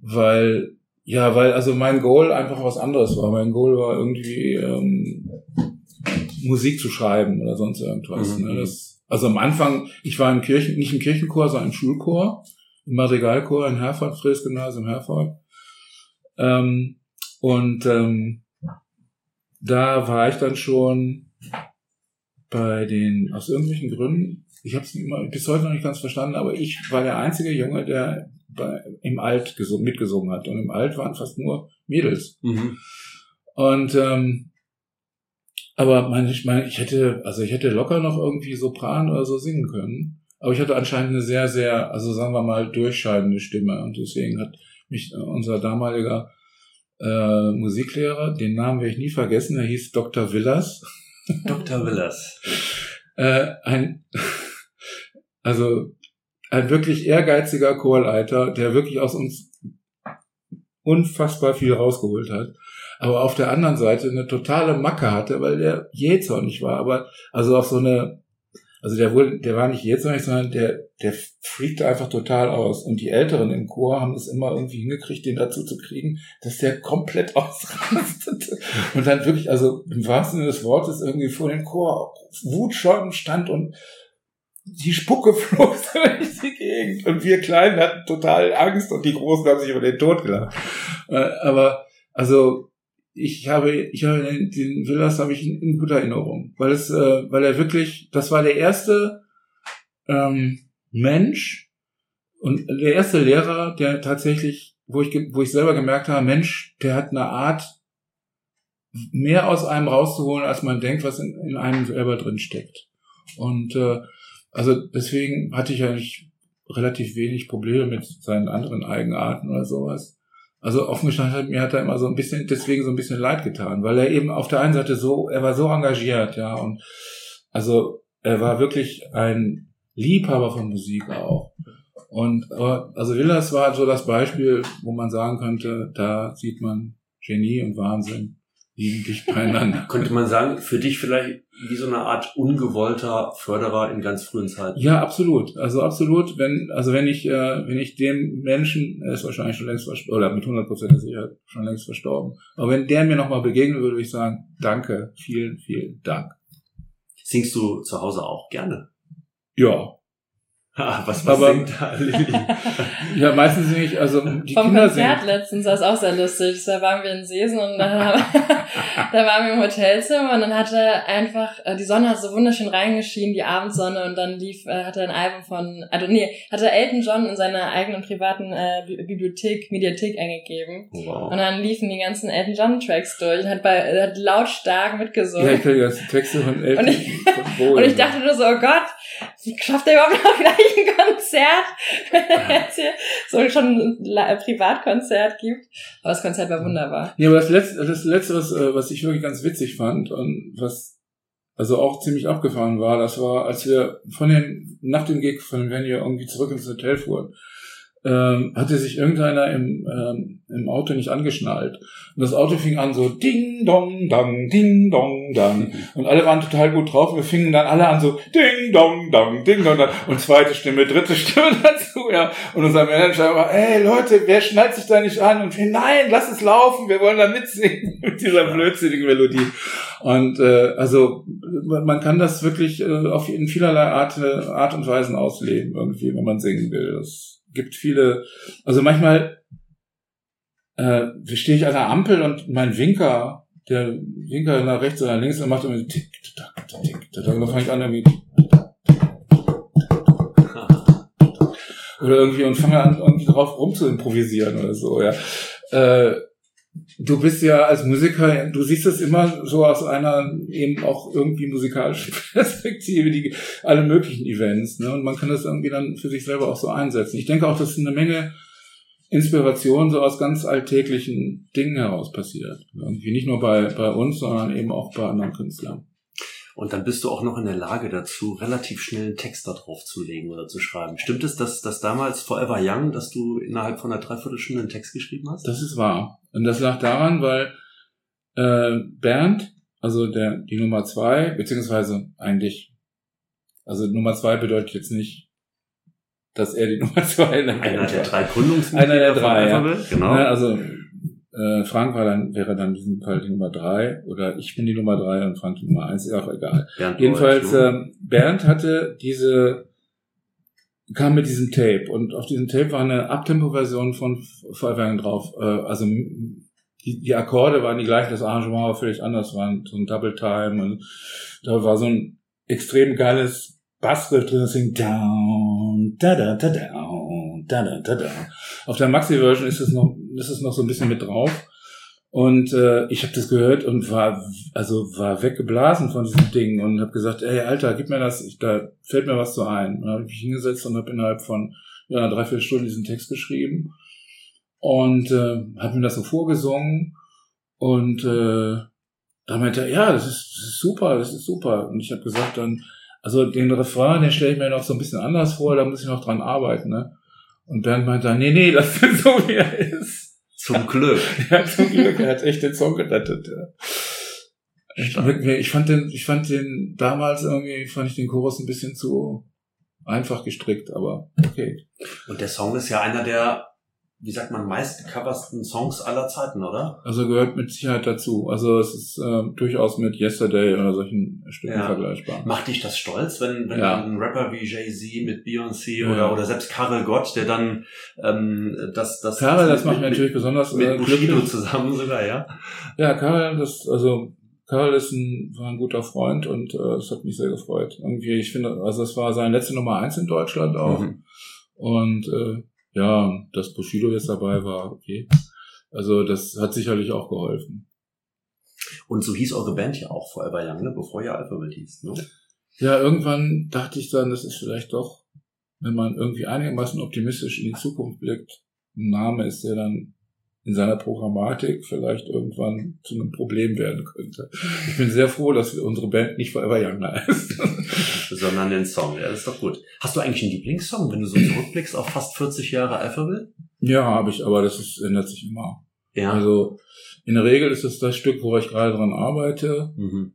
weil, ja, weil also mein Goal einfach was anderes war. Mein Goal war irgendwie ähm, Musik zu schreiben oder sonst irgendwas. Mhm. Ne? Das, also am Anfang, ich war im Kirchen, nicht im Kirchenchor, sondern im Schulchor, im Madrigalchor in Herford, Fries Gymnasium Herford. Ähm, und ähm, da war ich dann schon bei den, aus irgendwelchen Gründen, ich habe es bis heute noch nicht ganz verstanden, aber ich war der einzige Junge, der bei, im Alt gesungen, mitgesungen hat. Und im Alt waren fast nur Mädels. Mhm. Und ähm, aber meine, ich meine, ich hätte, also ich hätte locker noch irgendwie Sopran oder so singen können. Aber ich hatte anscheinend eine sehr, sehr, also sagen wir mal, durchscheidende Stimme. Und deswegen hat mich unser damaliger äh, Musiklehrer, den Namen werde ich nie vergessen, er hieß Dr. Villas. Dr. Willers. Äh, ein, also ein wirklich ehrgeiziger Chorleiter, der wirklich aus uns unfassbar viel rausgeholt hat. Aber auf der anderen Seite eine totale Macke hatte, weil der jähzornig war. Aber also auf so eine, also der wohl, der war nicht jähzornig, sondern der, der freakte einfach total aus. Und die Älteren im Chor haben es immer irgendwie hingekriegt, den dazu zu kriegen, dass der komplett ausrastete. Und dann wirklich, also im wahrsten Sinne des Wortes irgendwie vor dem Chor Wutschäumen stand und die Spucke flog durch die Gegend. Und wir Kleinen hatten total Angst und die Großen haben sich über den Tod gelacht. Äh, Aber, also, ich habe, ich habe den, den Villas habe ich in, in guter Erinnerung, weil es, äh, weil er wirklich, das war der erste ähm, Mensch und der erste Lehrer, der tatsächlich, wo ich, wo ich selber gemerkt habe, Mensch, der hat eine Art, mehr aus einem rauszuholen, als man denkt, was in, in einem selber drin steckt. Und äh, also deswegen hatte ich eigentlich relativ wenig Probleme mit seinen anderen Eigenarten oder sowas. Also offen gestanden hat mir hat er immer so ein bisschen deswegen so ein bisschen leid getan, weil er eben auf der einen Seite so, er war so engagiert, ja, und also er war wirklich ein Liebhaber von Musik auch. Und also Villas war so das Beispiel, wo man sagen könnte, da sieht man Genie und Wahnsinn liegen dicht beieinander. Könnte man sagen, für dich vielleicht wie so eine Art ungewollter Förderer in ganz frühen Zeiten? Ja, absolut. Also absolut. Wenn also wenn ich äh, wenn ich dem Menschen, er ist wahrscheinlich schon längst verstorben, oder mit 100% Sicherheit schon längst verstorben, aber wenn der mir nochmal begegnen würde, würde ich sagen, danke, vielen, vielen Dank. Singst du zu Hause auch gerne? Ja, was, was Aber- singt da Lilly? ja, meistens nicht, also die Vom Kinder Konzert singen. letztens war es auch sehr lustig. Da waren wir in Seesen und dann haben, da waren wir im Hotelzimmer und dann hatte einfach, äh, die Sonne hat so wunderschön reingeschienen, die Abendsonne und dann lief, äh, hatte ein Album von, also nee, hatte Elton John in seiner eigenen privaten äh, Bi- Bibliothek, Mediathek eingegeben. Wow. Und dann liefen die ganzen Elton John Tracks durch und hat bei, er hat lautstark Ja, mitgesungen. ich kann die ganzen Texte von Elton Und ich- und ich dachte nur so, oh Gott, wie schafft er überhaupt noch gleich ein Konzert, wenn er jetzt hier so schon ein Privatkonzert gibt. Aber das Konzert war wunderbar. Ja, aber das letzte, das letzte, was, äh, was ich wirklich ganz witzig fand und was also auch ziemlich abgefahren war, das war, als wir von dem, nach dem Gig von Venue irgendwie zurück ins Hotel fuhren, ähm, hatte sich irgendeiner im, ähm, im Auto nicht angeschnallt. Und das Auto fing an so ding dong dang, ding dong dang. Und alle waren total gut drauf. Wir fingen dann alle an so ding dong dang, ding dong dang. Und zweite Stimme, dritte Stimme dazu, ja. Und unser Manager war, ey Leute, wer schnallt sich da nicht an? Und wir, nein, lass es laufen, wir wollen da mitsingen mit dieser blödsinnigen Melodie. Und äh, also man kann das wirklich äh, auf in vielerlei Art, äh, Art und Weisen ausleben, irgendwie, wenn man singen will. Es gibt viele, also manchmal äh, stehe ich an der Ampel und mein Winker, der Winker nach rechts oder nach links, der macht irgendwie tick, tack, tick, tack. Und dann fange ich an irgendwie oder irgendwie und fange an, irgendwie drauf rum zu improvisieren oder so, ja. Äh, du bist ja als Musiker, du siehst es immer so aus einer eben auch irgendwie musikalischen Perspektive, die alle möglichen Events, ne? Und man kann das irgendwie dann für sich selber auch so einsetzen. Ich denke auch, dass eine Menge Inspiration so aus ganz alltäglichen Dingen heraus passiert. Irgendwie nicht nur bei, bei uns, sondern eben auch bei anderen Künstlern. Und dann bist du auch noch in der Lage dazu, relativ schnell einen Text da drauf zu legen oder zu schreiben. Stimmt es, dass, dass damals Forever Young, dass du innerhalb von einer Dreiviertelstunde einen Text geschrieben hast? Das ist wahr. Und das lag daran, weil äh, Bernd, also der die Nummer zwei, beziehungsweise eigentlich, also Nummer zwei bedeutet jetzt nicht, dass er die Nummer zwei in der Einer der drei Gründungsmitglieder Einer der drei, ja. Alphabet, genau. Ne, also äh, Frank war dann, wäre dann in diesem Fall die Nummer drei oder ich bin die Nummer drei und Frank die Nummer eins, ist auch egal. Bernd Jedenfalls, ähm, Bernd hatte diese, kam mit diesem Tape und auf diesem Tape war eine Abtempo-Version von Feuerwerken drauf. Äh, also die, die Akkorde waren die gleichen, das Arrangement war völlig anders, war so ein Double Time und da war so ein extrem geiles Bassriff drin, das singt down, da da da down, da da da da. Auf der Maxi-Version ist es noch, ist es noch so ein bisschen mit drauf. Und äh, ich habe das gehört und war also war weggeblasen von diesem Ding und habe gesagt, ey Alter, gib mir das, ich, da fällt mir was so ein. Und dann habe ich mich hingesetzt und habe innerhalb von ja, einer Dreiviertelstunde diesen Text geschrieben und äh, habe ihm das so vorgesungen und äh, da meinte er, ja, das ist, das ist super, das ist super. Und ich habe gesagt dann, also den Refrain, den stelle ich mir noch so ein bisschen anders vor, da muss ich noch dran arbeiten, ne? Und Bernd meinte dann, nee, nee, lass den so wie er ist. Zum Glück. Ja, zum Glück, er hat echt den Song gerettet. Ja. Ich, ich fand den, ich fand den damals irgendwie, fand ich den Chorus ein bisschen zu einfach gestrickt, aber okay. Und der Song ist ja einer der, wie sagt man, meistgecoversten Songs aller Zeiten, oder? Also gehört mit Sicherheit dazu. Also es ist äh, durchaus mit Yesterday oder solchen Stücken Ja. vergleichbar. Macht dich das stolz, wenn, wenn Ja. ein Rapper wie Jay-Z mit Beyoncé Ja. oder, oder selbst Karel Gott, der dann ähm, das, das, Karel, das macht mit, natürlich besonders mit, äh, mit Bushido glücklich. zusammen sogar, ja? Ja, Karl, das, also Karl ist ein, war ein guter Freund und äh, es hat mich sehr gefreut. Irgendwie, ich finde, also es war seine letzte Nummer eins in Deutschland auch. Mhm. Und äh, ja, dass Bushido jetzt dabei war, okay. Also das hat sicherlich auch geholfen. Und so hieß eure Band ja auch Forever Young, ne? bevor ihr Alphabet hieß. Ne? Ja, irgendwann dachte ich dann, das ist vielleicht doch, wenn man irgendwie einigermaßen optimistisch in die Zukunft blickt, ein Name ist, der dann in seiner Programmatik vielleicht irgendwann zu einem Problem werden könnte. Ich bin sehr froh, dass unsere Band nicht Forever Young heißt. Sondern den Song, ja, das ist doch gut. Hast du eigentlich einen Lieblingssong, wenn du so zurückblickst auf fast 40 Jahre Alphaville? Ja, habe ich, aber das ist, ändert sich immer. Ja. Also in der Regel ist es das Stück, wo ich gerade dran arbeite. Mhm.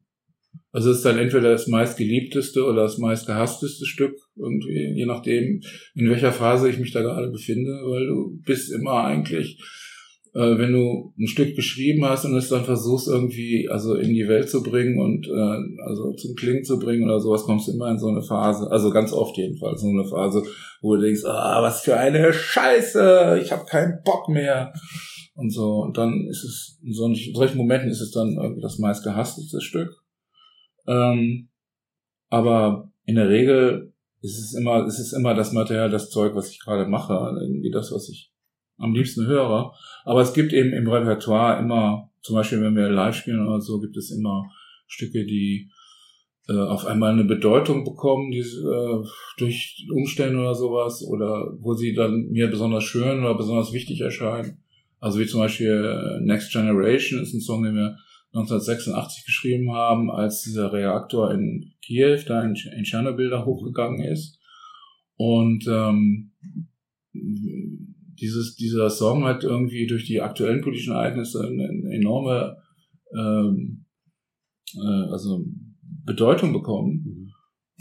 Also es ist dann entweder das meistgeliebteste oder das meistgehassteste Stück, irgendwie, je nachdem, in welcher Phase ich mich da gerade befinde, weil du bist immer eigentlich, äh, wenn du ein Stück geschrieben hast und es dann versuchst irgendwie also in die Welt zu bringen und äh, also zum Klingen zu bringen oder sowas, kommst du immer in so eine Phase, also ganz oft jedenfalls, so eine Phase, wo du denkst, ah, was für eine Scheiße, ich habe keinen Bock mehr und so. Und dann ist es, in solchen Momenten ist es dann irgendwie das meistgehassteste Stück. Ähm, aber in der Regel ist es immer, ist es immer das Material, das Zeug, was ich gerade mache, irgendwie das, was ich am liebsten höre. Aber es gibt eben im Repertoire immer, zum Beispiel wenn wir live spielen oder so, gibt es immer Stücke, die äh, auf einmal eine Bedeutung bekommen, die äh, durch Umstände oder sowas, oder wo sie dann mir besonders schön oder besonders wichtig erscheinen. Also wie zum Beispiel äh, Next Generation ist ein Song, den wir 1986 geschrieben haben, als dieser Reaktor in Kiew, da in, in Tschernobyl da hochgegangen ist. Und ähm, dieses, dieser Song hat irgendwie durch die aktuellen politischen Ereignisse eine, eine enorme ähm, äh, also Bedeutung bekommen. Mhm.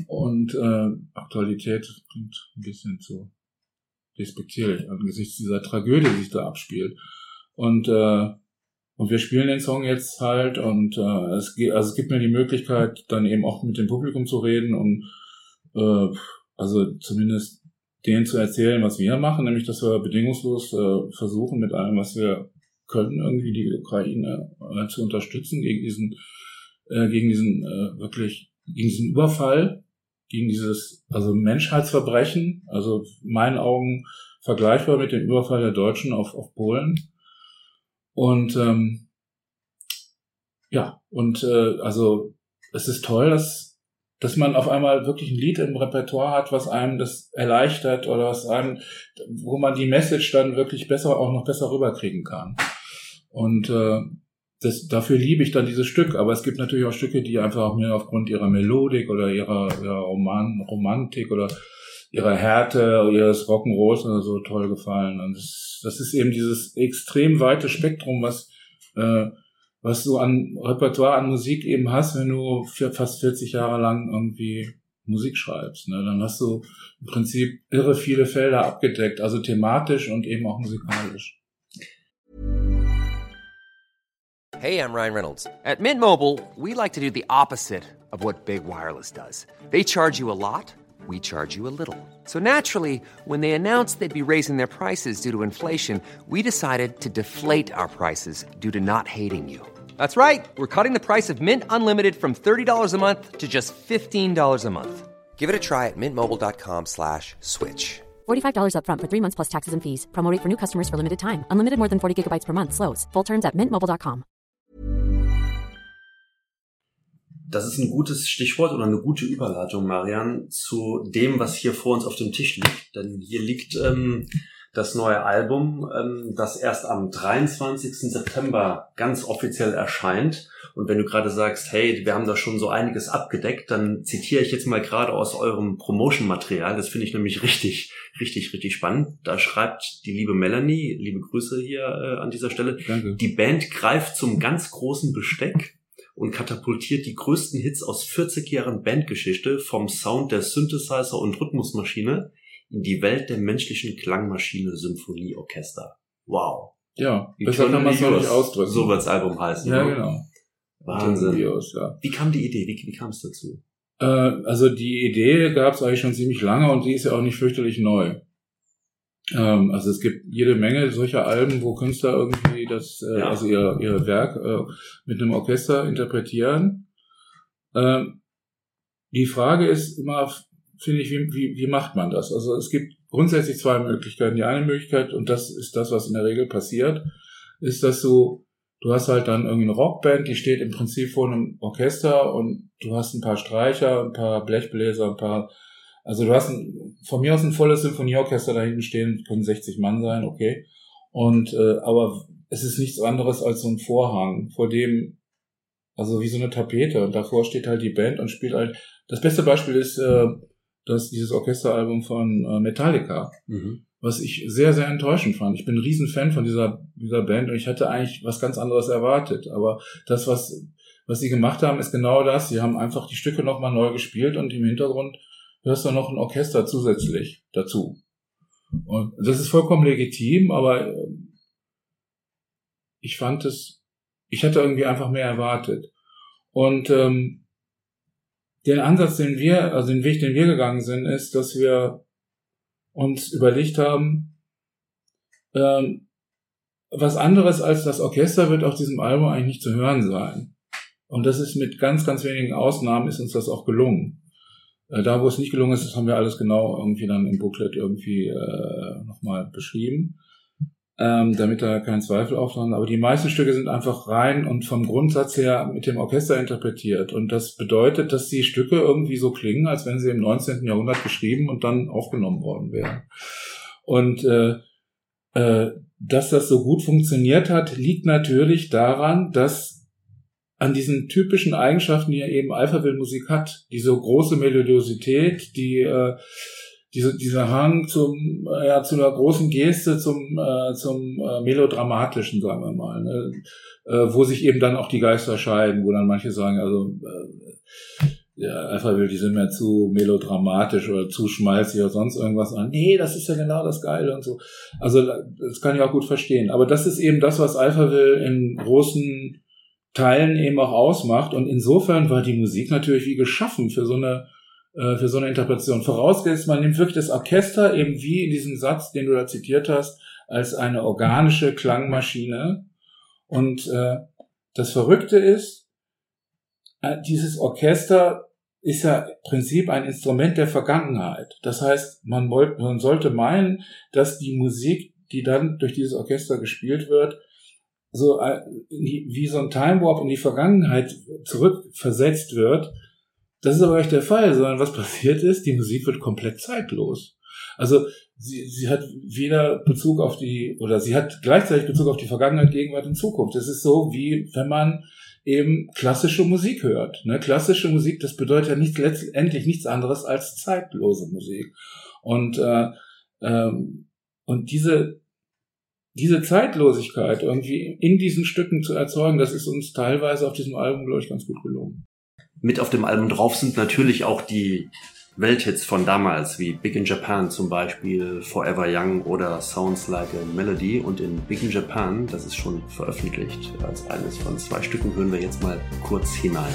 Und äh, Aktualität klingt ein bisschen zu despektierlich angesichts dieser Tragödie, die sich da abspielt. Und äh, und wir spielen den Song jetzt halt und äh, es, also es gibt mir die Möglichkeit, dann eben auch mit dem Publikum zu reden und äh, also zumindest denen zu erzählen, was wir machen, nämlich dass wir bedingungslos äh, versuchen, mit allem, was wir können, irgendwie die Ukraine äh, zu unterstützen gegen diesen, äh, gegen diesen äh, wirklich, gegen diesen Überfall, gegen dieses, also Menschheitsverbrechen, also in meinen Augen vergleichbar mit dem Überfall der Deutschen auf, auf Polen. Und ähm, ja, und äh, also es ist toll, dass, dass man auf einmal wirklich ein Lied im Repertoire hat, was einem das erleichtert oder was einem, wo man die Message dann wirklich besser, auch noch besser rüberkriegen kann. Und äh, das, dafür liebe ich dann dieses Stück, aber es gibt natürlich auch Stücke, die einfach auch mir aufgrund ihrer Melodik oder ihrer, ihrer Roman, Romantik oder ihrer Härte, ihres Rock'n'Rolls oder so toll gefallen. Und das, das ist eben dieses extrem weite Spektrum, was, äh, was du an Repertoire, an Musik eben hast, wenn du fast 40 Jahre lang irgendwie Musik schreibst. Ne? Dann hast du im Prinzip irre viele Felder abgedeckt, also thematisch und eben auch musikalisch. Hey, I'm Ryan Reynolds. At Mint Mobile, we like to do the opposite of what Big Wireless does. They charge you a lot. we charge you a little. So naturally, when they announced they'd be raising their prices due to inflation, we decided to deflate our prices due to not hating you. That's right. We're cutting the price of Mint Unlimited from $30 a month to just $15 a month. Give it a try at mintmobile.com slash switch. $45 upfront for three months plus taxes and fees. Promo for new customers for limited time. Unlimited more than 40 gigabytes per month. Slows. Full terms at mintmobile.com. Das ist ein gutes Stichwort oder eine gute Überleitung, Marian, zu dem, was hier vor uns auf dem Tisch liegt. Denn hier liegt ähm, das neue Album, ähm, das erst am 23. September ganz offiziell erscheint. Und wenn du gerade sagst, hey, wir haben da schon so einiges abgedeckt, dann zitiere ich jetzt mal gerade aus eurem Promotion-Material. Das finde ich nämlich richtig, richtig, richtig spannend. Da schreibt die liebe Melanie, liebe Grüße hier äh, an dieser Stelle, Danke. die Band greift zum ganz großen Besteck und katapultiert die größten Hits aus 40 Jahren Bandgeschichte vom Sound der Synthesizer und Rhythmusmaschine in die Welt der menschlichen Klangmaschine Symphonieorchester. Wow. Ja, besser kann man es noch nicht ausdrücken. So wird's Album heißen. Ja, ne? genau. Wahnsinn. Videos, ja. Wie kam die Idee? Wie, wie kam es dazu? Äh, also die Idee gab es eigentlich schon ziemlich lange und die ist ja auch nicht fürchterlich neu. Ähm, also es gibt jede Menge solcher Alben, wo Künstler irgendwie das, äh, Ja. also ihr, ihr Werk äh, mit einem Orchester interpretieren. Ähm, die Frage ist immer, finde ich, wie, wie, wie macht man das? Also es gibt grundsätzlich zwei Möglichkeiten. Die eine Möglichkeit, und das ist das, was in der Regel passiert, ist, dass du, du hast halt dann irgendwie eine Rockband, die steht im Prinzip vor einem Orchester und du hast ein paar Streicher, ein paar Blechbläser, ein paar also du hast ein, von mir aus ein volles Symphonieorchester da hinten stehen, können 60 Mann sein, okay. Und äh, aber es ist nichts anderes als so ein Vorhang, vor dem, also wie so eine Tapete und davor steht halt die Band und spielt halt. Das beste Beispiel ist äh, das dieses Orchesteralbum von äh, Metallica, mhm. was ich sehr sehr enttäuschend fand. Ich bin ein Riesenfan von dieser dieser Band und ich hatte eigentlich was ganz anderes erwartet, aber das was was sie gemacht haben, ist genau das. Sie haben einfach die Stücke nochmal neu gespielt und im Hintergrund hörst du noch ein Orchester zusätzlich dazu. Und das ist vollkommen legitim, aber äh, ich fand es, ich hatte irgendwie einfach mehr erwartet. Und ähm, den Ansatz, den wir, also den Weg, den wir gegangen sind, ist, dass wir uns überlegt haben, ähm, was anderes als das Orchester wird auf diesem Album eigentlich nicht zu hören sein. Und das ist mit ganz, ganz wenigen Ausnahmen ist uns das auch gelungen. Äh, da, wo es nicht gelungen ist, das haben wir alles genau irgendwie dann im Booklet irgendwie äh, nochmal beschrieben ähm, damit da kein Zweifel auftaucht. Aber die meisten Stücke sind einfach rein und vom Grundsatz her mit dem Orchester interpretiert. Und das bedeutet, dass die Stücke irgendwie so klingen, als wenn sie im 19. Jahrhundert geschrieben und dann aufgenommen worden wären. Und äh, äh, dass das so gut funktioniert hat, liegt natürlich daran, dass an diesen typischen Eigenschaften, die ja eben Alphaville-Musik hat, diese große Melodiosität, die äh, diese, dieser Hang zum, ja, zu einer großen Geste, zum, äh, zum äh, melodramatischen, sagen wir mal, ne? äh, wo sich eben dann auch die Geister scheiden, wo dann manche sagen, also äh, ja, einfach will, die sind mir zu melodramatisch oder zu schmalzig oder sonst irgendwas an. Nee, das ist ja genau das Geile und so. Also das kann ich auch gut verstehen. Aber das ist eben das, was Alpha will in großen Teilen eben auch ausmacht. Und insofern war die Musik natürlich wie geschaffen für so eine äh, für so eine Interpretation. Vorausgesetzt, man nimmt wirklich das Orchester eben wie in diesem Satz, den du da zitiert hast, als eine organische Klangmaschine. Und äh, das Verrückte ist, äh, dieses Orchester ist ja im Prinzip ein Instrument der Vergangenheit. Das heißt, man, wollt, man sollte meinen, dass die Musik, die dann durch dieses Orchester gespielt wird, so äh, wie so ein Time Warp in die Vergangenheit zurückversetzt wird das ist aber nicht der Fall, sondern was passiert ist, die Musik wird komplett zeitlos. Also sie, sie hat weder Bezug auf die, oder sie hat gleichzeitig Bezug auf die Vergangenheit, Gegenwart und Zukunft. Es ist so, wie wenn man eben klassische Musik hört. Ne? Klassische Musik, das bedeutet ja nicht, letztendlich nichts anderes als zeitlose Musik. Und, äh, ähm, und diese, diese Zeitlosigkeit irgendwie in diesen Stücken zu erzeugen, das ist uns teilweise auf diesem Album, glaube ich, ganz gut gelungen. Mit auf dem Album drauf sind natürlich auch die Welthits von damals, wie Big in Japan zum Beispiel, Forever Young oder Sounds Like a Melody. Und in Big in Japan, das ist schon veröffentlicht als eines von zwei Stücken, hören wir jetzt mal kurz hinein.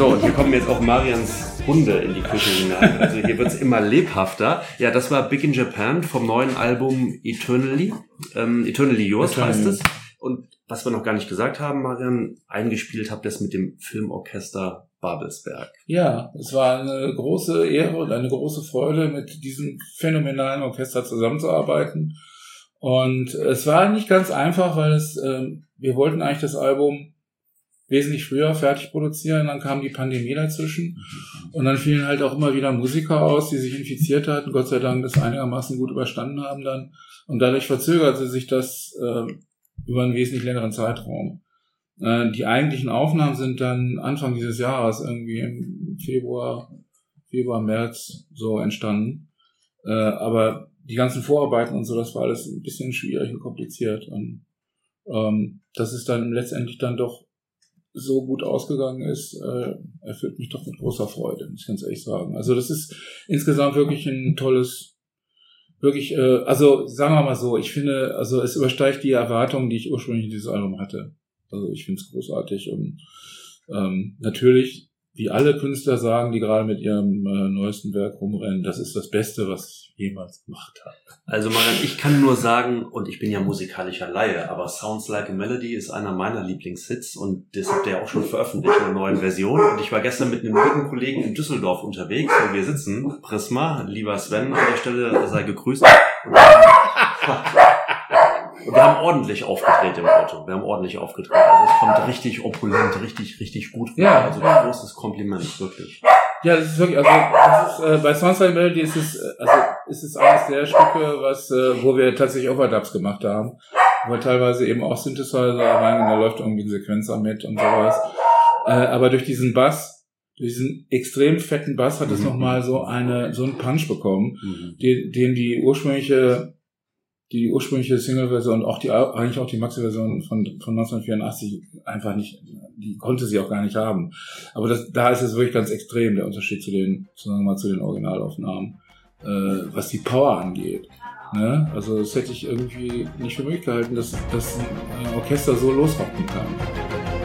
So, und hier kommen jetzt auch Marians Hunde in die Küche hinein. Also hier wird's immer lebhafter. Ja, das war Big in Japan vom neuen Album Eternally. Ähm, Eternally Yours Eternally. heißt es. Und was wir noch gar nicht gesagt haben, Marian, eingespielt habt ihr es mit dem Filmorchester Babelsberg. Ja, es war eine große Ehre und eine große Freude, mit diesem phänomenalen Orchester zusammenzuarbeiten. Und es war nicht ganz einfach, weil es, äh, wir wollten eigentlich das Album wesentlich früher fertig produzieren. Dann kam die Pandemie dazwischen. Und dann fielen halt auch immer wieder Musiker aus, die sich infiziert hatten. Gott sei Dank das einigermaßen gut überstanden haben dann. Und dadurch verzögerte sich das äh, über einen wesentlich längeren Zeitraum. Äh, die eigentlichen Aufnahmen sind dann Anfang dieses Jahres, irgendwie im Februar, Februar, März so entstanden. Äh, aber die ganzen Vorarbeiten und so, das war alles ein bisschen schwierig und kompliziert. Und ähm, das ist dann letztendlich dann doch so gut ausgegangen ist, äh, erfüllt mich doch mit großer Freude, muss ich ganz ehrlich sagen. Also das ist insgesamt wirklich ein tolles, wirklich, äh, also sagen wir mal so, ich finde, also es übersteigt die Erwartungen, die ich ursprünglich in dieses Album hatte. Also ich finde es großartig und ähm, natürlich, wie alle Künstler sagen, die gerade mit ihrem äh, neuesten Werk rumrennen, das ist das Beste, was ich jemals gemacht habe. Also Marian, ich kann nur sagen, und ich bin ja musikalischer Laie, aber Sounds Like a Melody ist einer meiner Lieblingshits und das habt ihr ja auch schon veröffentlicht in einer neuen Version. Und ich war gestern mit einem guten Kollegen in Düsseldorf unterwegs, wo wir sitzen. Prisma, lieber Sven, an der Stelle sei gegrüßt. Wir haben ordentlich aufgedreht im Auto. Wir haben ordentlich aufgedreht. Also es kommt richtig opulent, richtig, richtig gut. Ja, also ja. großes Kompliment, wirklich. Ja, das ist wirklich, also das ist, äh, bei Soundside Melody ist es, äh, also ist es eines der Stücke, was, äh, wo wir tatsächlich Overdubs gemacht haben, wo wir teilweise eben auch Synthesizer rein und da läuft irgendwie ein Sequenzer mit und sowas. Äh, aber durch diesen Bass, durch diesen extrem fetten Bass hat es Mhm. nochmal so eine, so einen Punch bekommen, Mhm. den, den die ursprüngliche, die ursprüngliche Single-Version und auch die, eigentlich auch die Maxi-Version von, von 1984 einfach nicht, die konnte sie auch gar nicht haben. Aber das, da ist es wirklich ganz extrem, der Unterschied zu den, sagen wir mal, zu den Originalaufnahmen, äh, was die Power angeht. Ne? Also das hätte ich irgendwie nicht für möglich gehalten, dass, dass ein Orchester so losrocken kann.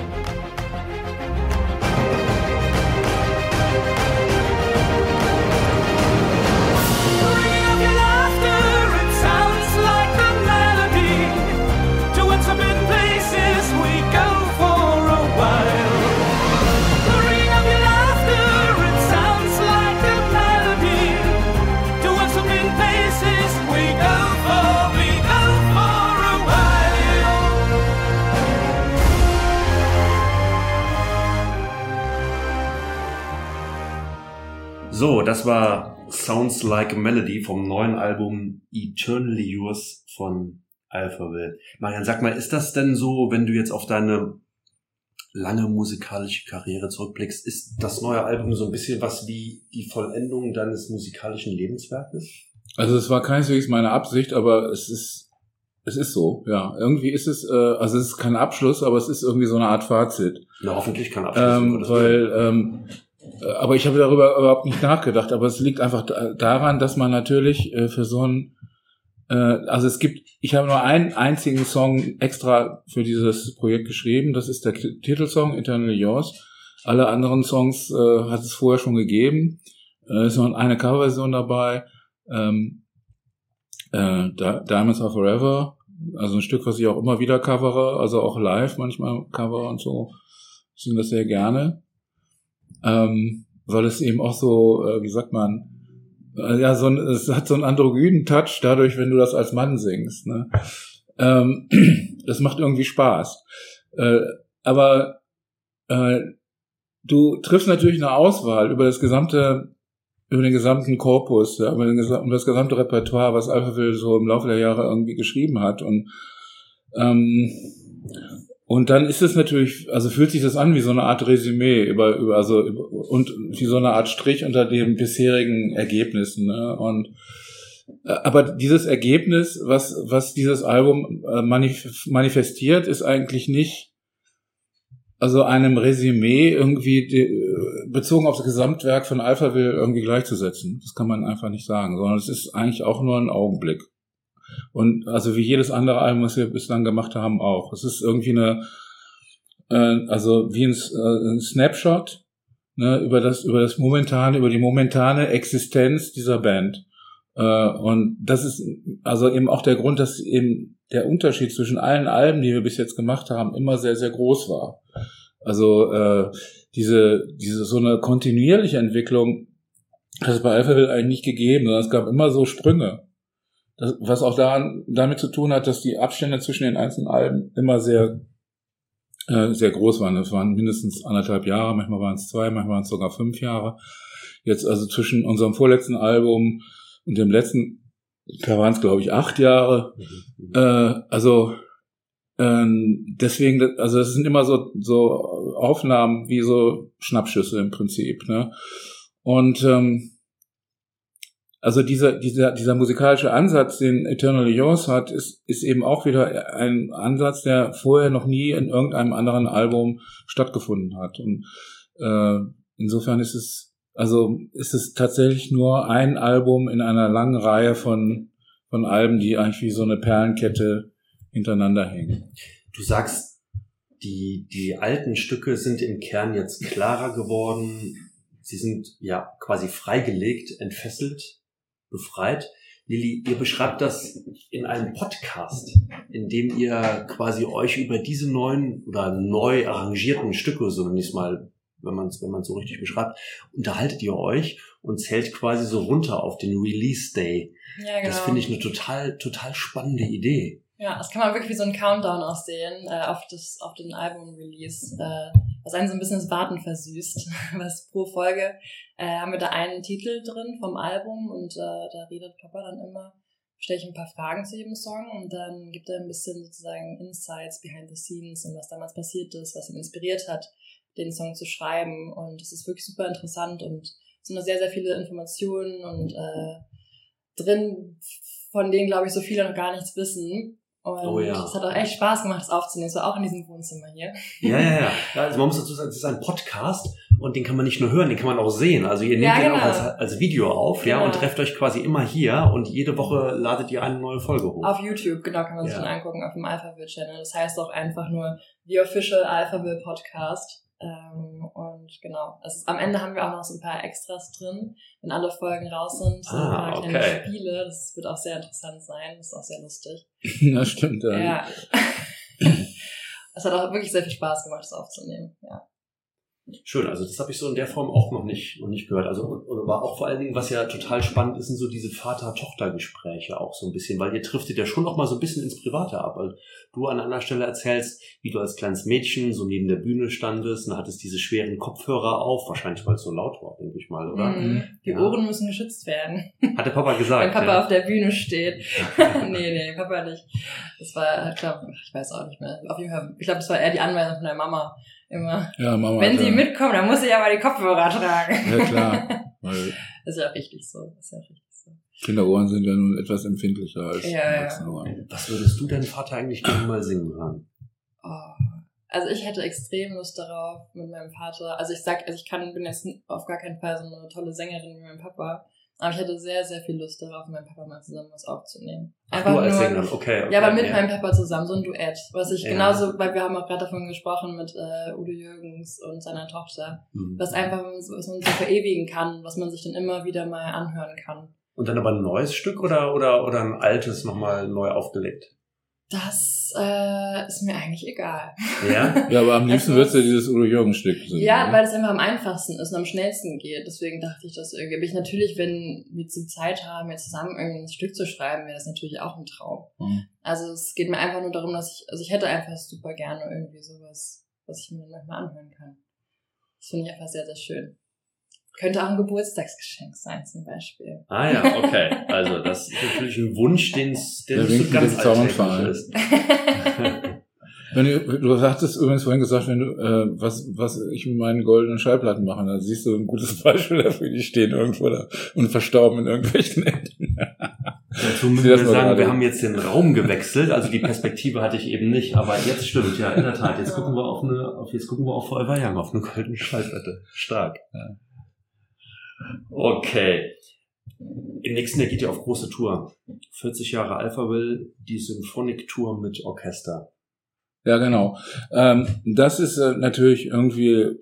So, das war Sounds Like a Melody vom neuen Album Eternally Yours von Alphaville. Marian, sag mal, ist das denn so, wenn du jetzt auf deine lange musikalische Karriere zurückblickst, ist das neue Album so ein bisschen was wie die Vollendung deines musikalischen Lebenswerkes? Also es war keineswegs meine Absicht, aber es ist, es ist so, ja. Irgendwie ist es, äh, also es ist kein Abschluss, aber es ist irgendwie so eine Art Fazit. Na, hoffentlich kann Abschluss. Ähm, weil, ähm, äh, aber ich habe darüber überhaupt nicht nachgedacht. Aber es liegt einfach da- daran, dass man natürlich äh, für so ein, äh, also es gibt, ich habe nur einen einzigen Song extra für dieses Projekt geschrieben. Das ist der Titelsong Eternally Yours. Alle anderen Songs äh, hat es vorher schon gegeben. Äh, ist noch eine Coverversion dabei. Ähm, äh, Di- Diamonds Are Forever. Also ein Stück, was ich auch immer wieder covere, also auch live manchmal cover und so. Ich singe das sehr gerne ähm, weil es eben auch so, äh, wie sagt man, äh, ja, so ein, es hat so einen androgynen Touch dadurch, wenn du das als Mann singst. Ne? Ähm, das macht irgendwie Spaß. Äh, aber äh, du triffst natürlich eine Auswahl über das gesamte, über den gesamten Korpus, ja, über, den, über das gesamte Repertoire, was Alphaville so im Laufe der Jahre irgendwie geschrieben hat. Und ähm, und dann ist es natürlich, also fühlt sich das an wie so eine Art Resümee über, über also über, und wie so eine Art Strich unter den bisherigen Ergebnissen. Ne? Und äh, aber dieses Ergebnis, was was dieses Album äh, manif manifestiert, ist eigentlich nicht also einem Resümee irgendwie äh, bezogen auf das Gesamtwerk von Alphaville irgendwie gleichzusetzen. Das kann man einfach nicht sagen, sondern es ist eigentlich auch nur ein Augenblick. Und also wie jedes andere Album, was wir bislang gemacht haben, auch. Es ist irgendwie eine, äh, also wie ein, äh, ein Snapshot ne, über das, über das momentane, über die momentane Existenz dieser Band. Äh, und das ist also eben auch der Grund, dass eben der Unterschied zwischen allen Alben, die wir bis jetzt gemacht haben, immer sehr, sehr groß war. Also äh, diese, diese so eine kontinuierliche Entwicklung hat es bei Alphaville eigentlich nicht gegeben, sondern es gab immer so Sprünge. Das, was auch daran, damit zu tun hat, dass die Abstände zwischen den einzelnen Alben immer sehr, äh, sehr groß waren. Das waren mindestens anderthalb Jahre, manchmal waren es zwei, manchmal waren es sogar fünf Jahre. Jetzt also zwischen unserem vorletzten Album und dem letzten, da waren es glaube ich acht Jahre. Äh, also ähm, deswegen, also es sind immer so so Aufnahmen wie so Schnappschüsse im Prinzip, ne? Und ähm, also dieser, dieser, dieser musikalische Ansatz, den Eternally Yours hat, ist, ist eben auch wieder ein Ansatz, der vorher noch nie in irgendeinem anderen Album stattgefunden hat. Und äh, insofern ist es, also ist es tatsächlich nur ein Album in einer langen Reihe von von Alben, die eigentlich wie so eine Perlenkette hintereinander hängen. Du sagst, die, die alten Stücke sind im Kern jetzt klarer geworden. Sie sind ja quasi freigelegt, entfesselt, befreit. Lilly, ihr beschreibt das in einem Podcast, in dem ihr quasi euch über diese neuen oder neu arrangierten Stücke, so nenne ich es mal, wenn man es wenn man's so richtig beschreibt, unterhaltet ihr euch und zählt quasi so runter auf den Release Day. Ja, genau. Das finde ich eine total, total spannende Idee. Ja, das kann man wirklich wie so ein Countdown aussehen äh, auf, das, auf den Album-Release, äh, was einen so ein bisschen das Warten versüßt. was pro Folge äh, haben wir da einen Titel drin vom Album und äh, da redet Papa dann immer, stelle ich ein paar Fragen zu jedem Song und dann gibt er ein bisschen sozusagen Insights behind the scenes und was damals passiert ist, was ihn inspiriert hat, den Song zu schreiben. Und es ist wirklich super interessant und es sind noch sehr, sehr viele Informationen und äh, drin, von denen, glaube ich, so viele noch gar nichts wissen. Und Oh ja. es hat auch echt Spaß gemacht, das aufzunehmen. So auch in diesem Wohnzimmer hier. Ja, ja. ja also man muss dazu sagen, es ist ein Podcast und den kann man nicht nur hören, den kann man auch sehen. Also ihr nehmt Ja, den auch genau. als, als Video auf, ja, Genau. und trefft euch quasi immer hier und jede Woche ladet ihr eine neue Folge hoch. Auf YouTube, genau, kann man sich Ja. dann angucken, auf dem Alphaville Channel. Das heißt auch einfach nur The Official Alphaville Podcast. Ähm, und genau, also am Ende haben wir auch noch so ein paar Extras drin, wenn alle Folgen raus sind. So ein Ah, paar kleine okay. Spiele. Das wird auch sehr interessant sein. Das ist auch sehr lustig. das stimmt. Ja. Ja. Es hat auch wirklich sehr viel Spaß gemacht, das aufzunehmen. Ja. Schön, also das habe ich so in der Form auch noch nicht, noch nicht gehört. Also und, aber auch vor allen Dingen, was ja total spannend ist, sind so diese Vater-Tochter-Gespräche auch so ein bisschen, weil ihr trifft ja schon auch mal so ein bisschen ins Private ab. Weil du an einer Stelle erzählst, wie du als kleines Mädchen so neben der Bühne standest und hattest diese schweren Kopfhörer auf, wahrscheinlich weil es so laut war, denke ich mal, oder? Mhm. Die Ja. Ohren müssen geschützt werden. Hat der Papa gesagt. Wenn Papa ja. auf der Bühne steht. nee, nee, Papa nicht. Das war, ich glaube, ich weiß auch nicht mehr. Auf jeden Fall, ich glaube, das war eher die Anweisung von der Mama immer. Ja, Mama. Wenn sie ja- mitkommen, dann muss sie aber die Kopfhörer tragen. Ja, klar. Weil Das ist ja richtig so. Das ist ja richtig so. Kinderohren sind ja nun etwas empfindlicher als Ja, ja. Erwachsenenohren. Was würdest du deinen Vater eigentlich gerne mal singen hören? Oh. Also ich hätte extrem Lust darauf mit meinem Vater. Also ich sag, also ich kann, bin jetzt auf gar keinen Fall so eine tolle Sängerin wie mein Papa. Aber ich hätte sehr, sehr viel Lust darauf, mit meinem Papa mal zusammen was aufzunehmen. Ach, du als Sängerin, okay, okay. Ja, aber mit meinem Papa zusammen, so ein Duett. Was ich Ja. genauso, weil wir haben auch gerade davon gesprochen mit äh, Udo Jürgens und seiner Tochter. Mhm. Was einfach, was man so verewigen kann, was man sich dann immer wieder mal anhören kann. Und dann aber ein neues Stück oder, oder, oder ein altes nochmal neu aufgelegt? Das äh, ist mir eigentlich egal. Ja? Ja, aber am liebsten würdest du dieses Udo Jürgens Stück singen. Ja, ne? weil es einfach am einfachsten ist und am schnellsten geht. Deswegen dachte ich das irgendwie. Aber ich natürlich, wenn wir die Zeit haben, jetzt zusammen irgendwie ein Stück zu schreiben, wäre das natürlich auch ein Traum. Mhm. Also es geht mir einfach nur darum, dass ich, also ich hätte einfach super gerne irgendwie sowas, was ich mir dann manchmal anhören kann. Das finde ich einfach sehr, sehr schön. Könnte auch ein Geburtstagsgeschenk sein, zum Beispiel. Ah ja, okay. Also das ist natürlich ein Wunsch, Der nicht so ganz alltäglich ist. Wenn du, du hattest übrigens vorhin gesagt, wenn du, äh, was, was ich mit meinen goldenen Schallplatten mache, da siehst du ein gutes Beispiel dafür, die stehen irgendwo da und verstorben in irgendwelchen Ecken. Dazu müssen wir sagen, gerade. wir haben jetzt den Raum gewechselt, also die Perspektive hatte ich eben nicht, aber jetzt stimmt, ja, in der Tat. Jetzt gucken wir auf eine, auf, jetzt gucken wir auf Forever Young, auf eine goldene Schallplatte. Stark. Ja. Okay. Im nächsten Jahr geht ihr auf große Tour. 40 Jahre Alphaville, die Symphonic Tour mit Orchester. Ja, genau. Ähm, das ist äh, natürlich irgendwie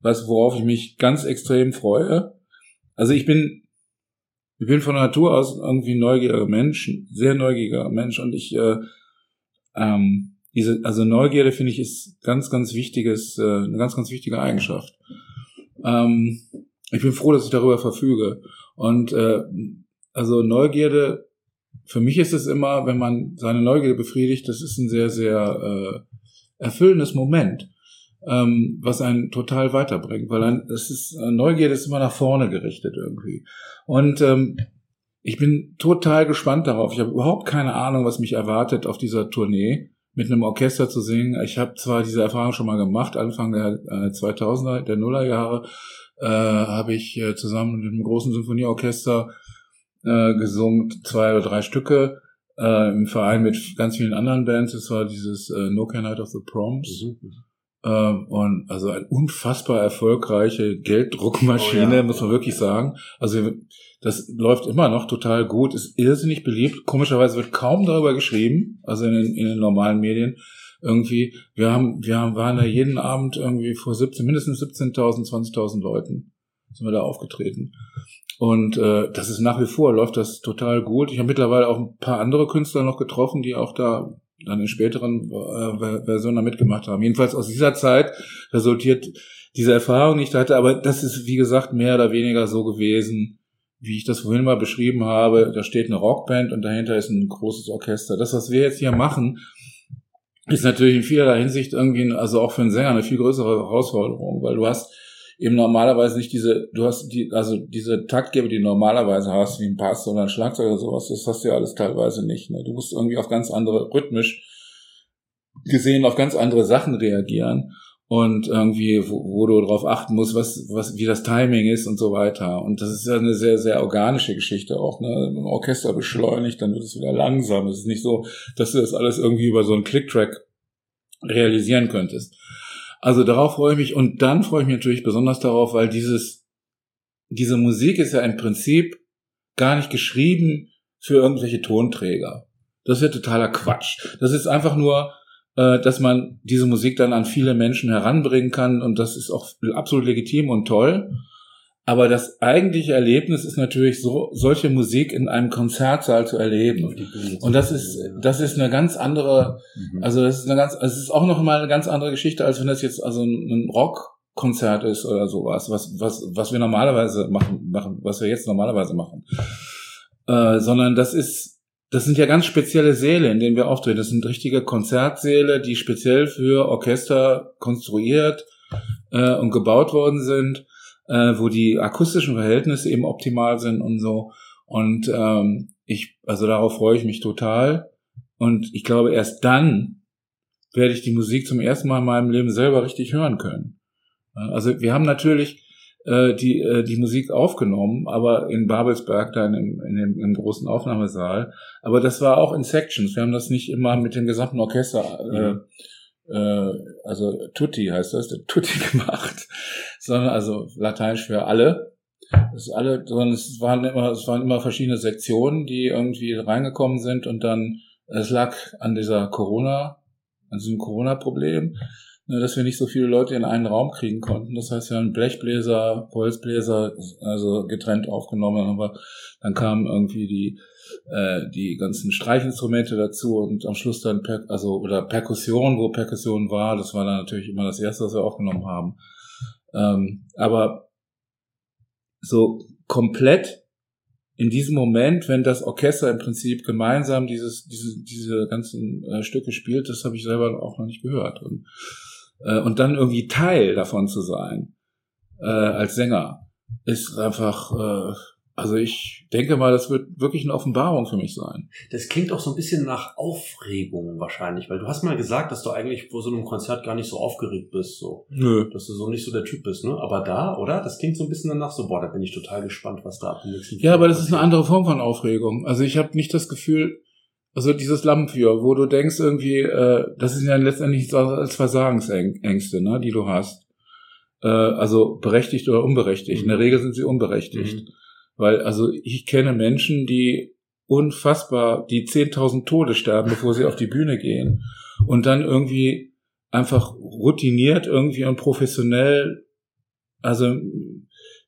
was, worauf ich mich ganz extrem freue. Also ich bin, ich bin von Natur aus irgendwie neugieriger Mensch, sehr neugieriger Mensch und ich, äh, ähm, diese, also Neugierde finde ich ist ganz, ganz wichtiges, äh, eine ganz, ganz wichtige Eigenschaft. Ähm, ich bin froh, dass ich darüber verfüge. Und äh, also Neugierde für mich ist es immer, wenn man seine Neugierde befriedigt, das ist ein sehr, sehr äh, erfüllendes Moment, ähm, was einen total weiterbringt, weil ein, es ist, äh, Neugierde ist immer nach vorne gerichtet irgendwie. Und ähm, ich bin total gespannt darauf. Ich habe überhaupt keine Ahnung, was mich erwartet auf dieser Tournee mit einem Orchester zu singen. Ich habe zwar diese Erfahrung schon mal gemacht, Anfang der äh, 2000er, der Nullerjahre, äh, habe ich äh, zusammen mit einem großen Symphonieorchester äh, gesungen, zwei oder drei Stücke äh, im Verein mit ganz vielen anderen Bands. Es war dieses äh, No Can Night of the Proms. Mhm. Ähm, und also eine unfassbar erfolgreiche Gelddruckmaschine, Oh ja. muss man wirklich sagen. Also das läuft immer noch total gut, ist irrsinnig beliebt. Komischerweise wird kaum darüber geschrieben, also in den, in den normalen Medien. Irgendwie, wir haben, wir haben, waren da jeden Abend irgendwie vor 17, mindestens 17.000, 20.000 Leuten sind wir da aufgetreten. Und äh, das ist nach wie vor, läuft das total gut. Ich habe mittlerweile auch ein paar andere Künstler noch getroffen, die auch da dann in späteren äh, Ver- Versionen mitgemacht haben. Jedenfalls aus dieser Zeit resultiert diese Erfahrung, die ich da hatte, aber das ist, wie gesagt, mehr oder weniger so gewesen, wie ich das vorhin mal beschrieben habe. Da steht eine Rockband und dahinter ist ein großes Orchester. Das, was wir jetzt hier machen, ist natürlich in vielerlei Hinsicht irgendwie, also auch für einen Sänger eine viel größere Herausforderung, weil du hast eben normalerweise nicht diese, du hast die, also diese Taktgeber, die du normalerweise hast, wie ein Pass oder ein Schlagzeug oder sowas, das hast du ja alles teilweise nicht. Ne? Du musst irgendwie auf ganz andere, rhythmisch gesehen, auf ganz andere Sachen reagieren und irgendwie, wo, wo du darauf achten musst, was, was, wie das Timing ist und so weiter. Und das ist ja eine sehr, sehr organische Geschichte auch. Ne? Ein Orchester beschleunigt, dann wird es wieder langsam. Es ist nicht so, dass du das alles irgendwie über so einen Click-Track realisieren könntest. Also darauf freue ich mich und dann freue ich mich natürlich besonders darauf, weil dieses, diese Musik ist ja im Prinzip gar nicht geschrieben für irgendwelche Tonträger. Das ist ja totaler Quatsch. Das ist einfach nur, äh, dass man diese Musik dann an viele Menschen heranbringen kann und das ist auch absolut legitim und toll. Aber das eigentliche Erlebnis ist natürlich so, solche Musik in einem Konzertsaal zu erleben. Und das ist, das ist eine ganz andere, Mhm. also das ist eine ganz, es ist auch noch mal eine ganz andere Geschichte, als wenn das jetzt also ein ein Rockkonzert ist oder sowas, was, was, was wir normalerweise machen, machen, was wir jetzt normalerweise machen. Äh, sondern das ist, das sind ja ganz spezielle Säle, in denen wir auftreten. Das sind richtige Konzertsäle, die speziell für Orchester konstruiert äh, und gebaut worden sind, äh, wo die akustischen Verhältnisse eben optimal sind und so. Und ähm, ich, also darauf freue ich mich total. Und ich glaube, erst dann werde ich die Musik zum ersten Mal in meinem Leben selber richtig hören können. Äh, Also wir haben natürlich äh, die, äh, die Musik aufgenommen, aber in Babelsberg, da in dem, in dem im großen Aufnahmesaal. Aber das war auch in Sections. Wir haben das nicht immer mit dem gesamten Orchester, äh, äh, also Tutti heißt das, Tutti gemacht, sondern also Lateinisch für alle. Das alle, sondern es waren immer, es waren immer verschiedene Sektionen, die irgendwie reingekommen sind und dann, es lag an dieser Corona, an diesem Corona-Problem, dass wir nicht so viele Leute in einen Raum kriegen konnten. Das heißt, wir haben Blechbläser, Holzbläser, also getrennt aufgenommen, wir, dann kamen irgendwie die, äh, die ganzen Streichinstrumente dazu und am Schluss dann, per, also, oder Perkussion, wo Perkussion war, das war dann natürlich immer das erste, was wir aufgenommen haben. Ähm, aber so komplett in diesem Moment, wenn das Orchester im Prinzip gemeinsam dieses, diese, diese ganzen äh, Stücke spielt, das habe ich selber auch noch nicht gehört. Und, äh, und dann irgendwie Teil davon zu sein, äh, als Sänger, ist einfach, äh, also ich denke mal, das wird wirklich eine Offenbarung für mich sein. Das klingt auch so ein bisschen nach Aufregung wahrscheinlich, weil du hast mal gesagt, dass du eigentlich vor so einem Konzert gar nicht so aufgeregt bist, so. Nö. Dass du so nicht so der Typ bist, ne? Aber da, oder? Das klingt so ein bisschen danach so, boah, da bin ich total gespannt, was da ab dem nächsten Ja, aber das ist eine andere Form von Aufregung. Also ich habe nicht das Gefühl, also dieses Lampenfeuer, wo du denkst irgendwie, äh, das sind ja letztendlich nichts anderes als Versagensängste, ne, die du hast. Äh, also berechtigt oder unberechtigt. In der Regel sind sie unberechtigt. Mhm. Weil, also ich kenne Menschen, die unfassbar, die 10.000 Tode sterben, bevor sie auf die Bühne gehen. Und dann irgendwie einfach routiniert irgendwie und professionell, also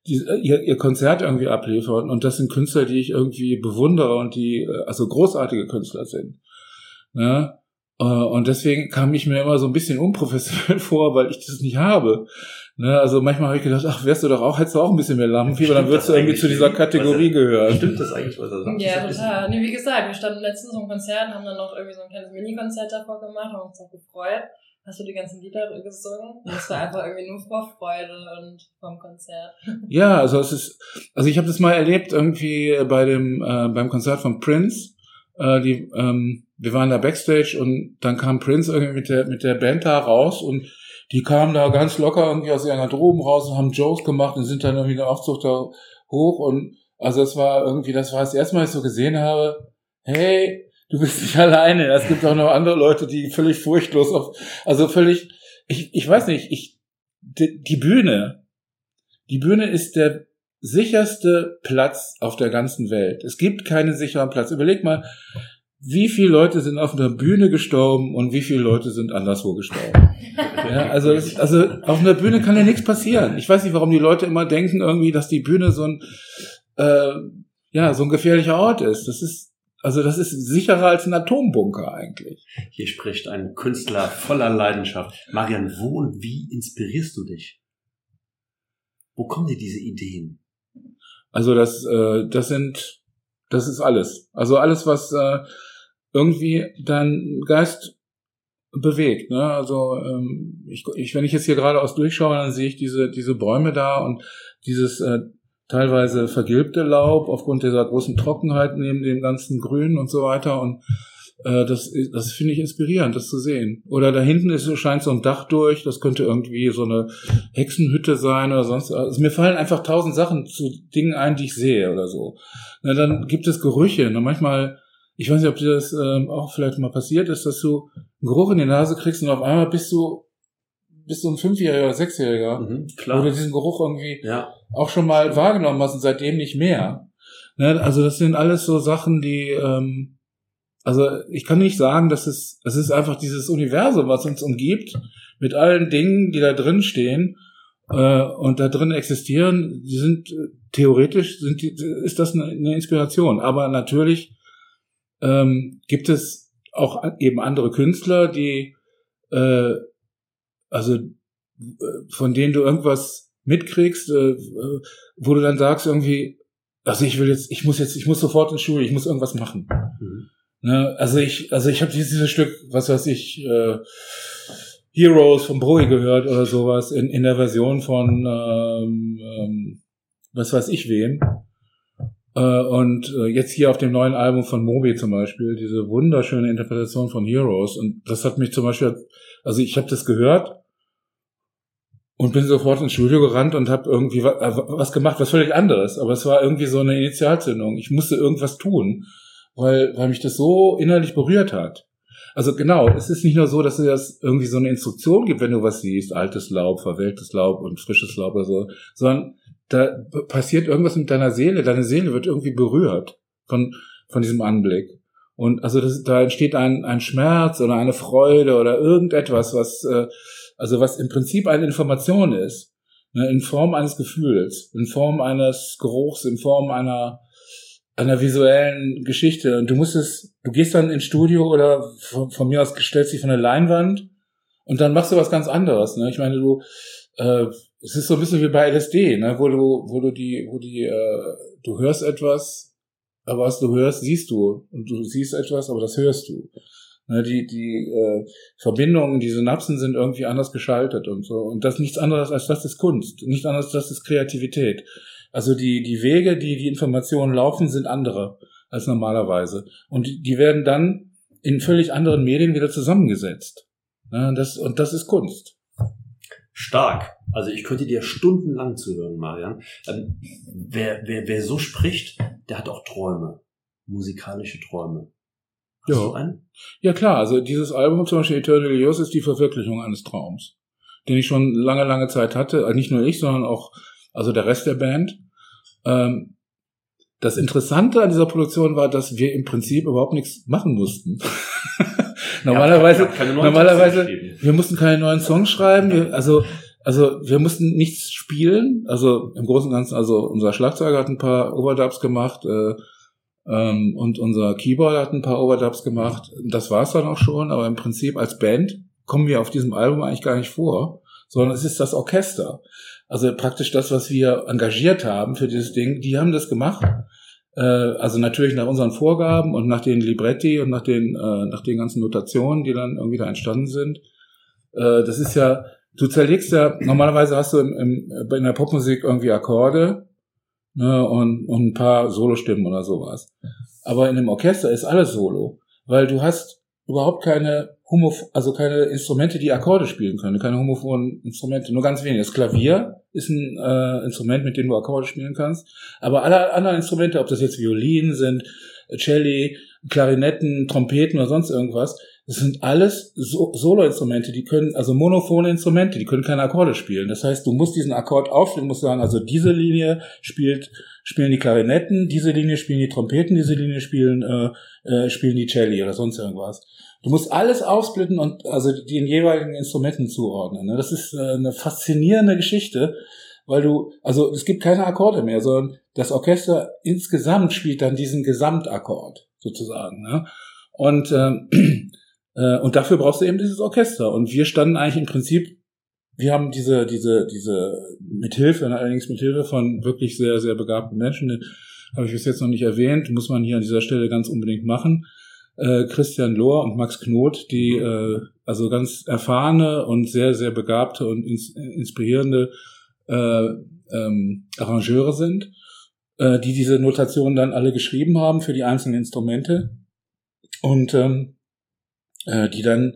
die, ihr, ihr Konzert irgendwie abliefern. Und das sind Künstler, die ich irgendwie bewundere und die äh, also großartige Künstler sind. Ne? Äh, Und deswegen kam ich mir immer so ein bisschen unprofessionell vor, weil ich das nicht habe. Ne? Also manchmal habe ich gedacht, ach, wärst du doch auch, hättest du auch ein bisschen mehr Lampenfieber, dann würdest du irgendwie zu dieser? Kategorie gehören. Stimmt das eigentlich, was er sagt? Ja, total. Nee, wie gesagt, wir standen letztens so einem Konzert, haben dann noch irgendwie so ein kleines Mini-Konzert davor gemacht, haben uns auch gefreut. Hast du die ganzen Lieder gesungen? Es war einfach irgendwie nur Vorfreude und vom Konzert. Ja, also es ist, also ich habe das mal erlebt irgendwie bei dem äh, beim Konzert von Prince. Äh, die, ähm, wir waren da backstage und dann kam Prince irgendwie mit der mit der Band da raus und die kamen da ganz locker irgendwie aus ihren Garderoben raus und haben Jokes gemacht und sind dann irgendwie der Aufzug da hoch und also es war irgendwie, das war das erste Mal, dass ich so gesehen habe, hey, du bist nicht alleine. Es gibt auch noch andere Leute, die völlig furchtlos auf, also völlig, ich, ich weiß nicht, ich, die, die Bühne, die Bühne ist der sicherste Platz auf der ganzen Welt. Es gibt keinen sicheren Platz. Überleg mal, wie viele Leute sind auf einer Bühne gestorben und wie viele Leute sind anderswo gestorben. Ja, also, also auf einer Bühne kann ja nichts passieren. Ich weiß nicht, warum die Leute immer denken irgendwie, dass die Bühne so ein äh, ja so ein gefährlicher Ort ist. Das ist also das ist sicherer als ein Atombunker eigentlich. Hier spricht ein Künstler voller Leidenschaft. Marian, wo und wie inspirierst du dich? Wo kommen dir diese Ideen? Also das, äh, das sind, das ist alles. Also alles, was äh, irgendwie dein Geist bewegt. Ne? Also ähm, ich, ich, wenn ich jetzt hier geradeaus durchschaue, dann sehe ich diese diese Bäume da und dieses äh, teilweise vergilbte Laub aufgrund dieser großen Trockenheit neben dem ganzen Grün und so weiter und äh, das, das finde ich inspirierend, das zu sehen. Oder da hinten ist, scheint so ein Dach durch, das könnte irgendwie so eine Hexenhütte sein oder sonst. Also mir fallen einfach tausend Sachen zu Dingen ein, die ich sehe oder so. Na, dann gibt es Gerüche. Na, manchmal, ich weiß nicht, ob dir das ähm, auch vielleicht mal passiert ist, dass du einen Geruch in die Nase kriegst und auf einmal bist du bist du ein Fünfjähriger oder Sechsjähriger, mhm, klar. wo du diesen Geruch irgendwie ja. auch schon mal wahrgenommen hast und seitdem nicht mehr. Ne? Also das sind alles so Sachen, die ähm, also ich kann nicht sagen, dass es, es ist einfach dieses Universum, was uns umgibt, mit allen Dingen, die da drin stehen äh, und da drin existieren, die sind äh, theoretisch sind die, ist das eine, eine Inspiration. Aber natürlich ähm, gibt es auch eben andere Künstler, die äh, also äh, von denen du irgendwas mitkriegst, äh, wo du dann sagst irgendwie, also ich will jetzt, ich muss jetzt, ich muss sofort in Schule, ich muss irgendwas machen. Mhm. Ne? Also ich, also ich habe dieses Stück, was weiß ich, äh, Heroes von Bowie gehört oder sowas in, in der Version von ähm, ähm, was weiß ich wem. Äh, und äh, jetzt hier auf dem neuen Album von Moby zum Beispiel, diese wunderschöne Interpretation von Heroes. Und das hat mich zum Beispiel, also ich habe das gehört und bin sofort ins Studio gerannt und habe irgendwie was, äh, was gemacht, was völlig anderes. Aber es war irgendwie so eine Initialzündung. Ich musste irgendwas tun weil, weil mich das so innerlich berührt hat. Also genau, es ist nicht nur so, dass es irgendwie so eine Instruktion gibt, wenn du was siehst, altes Laub, verwelktes Laub und frisches Laub oder so, sondern da passiert irgendwas mit deiner Seele, deine Seele wird irgendwie berührt von, von diesem Anblick. Und also das, da entsteht ein, ein Schmerz oder eine Freude oder irgendetwas, was, äh, also was im Prinzip eine Information ist, ne, in Form eines Gefühls, in Form eines Geruchs, in Form einer, einer visuellen Geschichte. Und du musst es, du gehst dann ins Studio oder von, von mir aus stellst dich von der Leinwand und dann machst du was ganz anderes. Ne? Ich meine, du, äh, es ist so ein bisschen wie bei LSD, ne? wo du, wo du die, wo die, äh, du hörst etwas, aber was du hörst, siehst du. Und du siehst etwas, aber das hörst du. Ne? Die, die äh, Verbindungen, die Synapsen sind irgendwie anders geschaltet und so. Und das nichts anderes als das ist Kunst. Nicht anders, das ist Kreativität. Also die, die Wege, die die Informationen laufen, sind andere als normalerweise. Und die werden dann in völlig anderen Medien wieder zusammengesetzt. Ja, das, und das ist Kunst. Stark. Also ich könnte dir stundenlang zuhören, Marian. Ähm, wer, wer, wer so spricht, der hat auch Träume. Musikalische Träume. Hast ja. einen? Ja klar, also dieses Album zum Beispiel Eternal Years ist die Verwirklichung eines Traums, den ich schon lange, lange Zeit hatte. Also nicht nur ich, sondern auch also der Rest der Band. Ähm, das Interessante an dieser Produktion war, dass wir im Prinzip überhaupt nichts machen mussten. normalerweise, ja, normalerweise, wir mussten keine neuen Songs schreiben. Wir, also, also wir mussten nichts spielen. Also im Großen und Ganzen, also unser Schlagzeuger hat ein paar Overdubs gemacht äh, ähm, und unser Keyboard hat ein paar Overdubs gemacht. Das war's dann auch schon. Aber im Prinzip als Band kommen wir auf diesem Album eigentlich gar nicht vor, sondern es ist das Orchester. Also praktisch das, was wir engagiert haben für dieses Ding, die haben das gemacht. Äh, also natürlich nach unseren Vorgaben und nach den Libretti und nach den, äh, nach den ganzen Notationen, die dann irgendwie da entstanden sind. Äh, das ist ja, du zerlegst ja, normalerweise hast du im, im, in der Popmusik irgendwie Akkorde ne, und, und ein paar Solostimmen oder sowas. Aber in dem Orchester ist alles Solo, weil du hast überhaupt keine Homo, also keine Instrumente, die Akkorde spielen können, keine homophonen Instrumente, nur ganz wenige. Das Klavier ist ein äh, Instrument, mit dem du Akkorde spielen kannst, aber alle anderen Instrumente, ob das jetzt Violinen sind, Celli, Klarinetten, Trompeten oder sonst irgendwas, Das sind alles so Solo-Instrumente, die können, also monophone Instrumente, die können keine Akkorde spielen. Das heißt, du musst diesen Akkord aufstellen, musst sagen, also diese Linie spielt, spielen die Klarinetten, diese Linie spielen die Trompeten, diese Linie spielen, äh, äh, spielen die Celli oder sonst irgendwas. Du musst alles aufsplitten und also den jeweiligen Instrumenten zuordnen. Ne? Das ist äh, eine faszinierende Geschichte, weil du, also es gibt keine Akkorde mehr, sondern das Orchester insgesamt spielt dann diesen Gesamtakkord sozusagen. Ne? Und ähm, äh, und dafür brauchst du eben dieses Orchester. Und wir standen eigentlich im Prinzip, wir haben diese, diese, diese mithilfe, allerdings mithilfe von wirklich sehr, sehr begabten Menschen, habe ich bis jetzt noch nicht erwähnt, muss man hier an dieser Stelle ganz unbedingt machen. Äh, Christian Lohr und Max Knot, die äh, also ganz erfahrene und sehr, sehr begabte und ins, inspirierende äh, ähm, Arrangeure sind, äh, die diese Notation dann alle geschrieben haben für die einzelnen Instrumente. Und ähm, äh, die dann,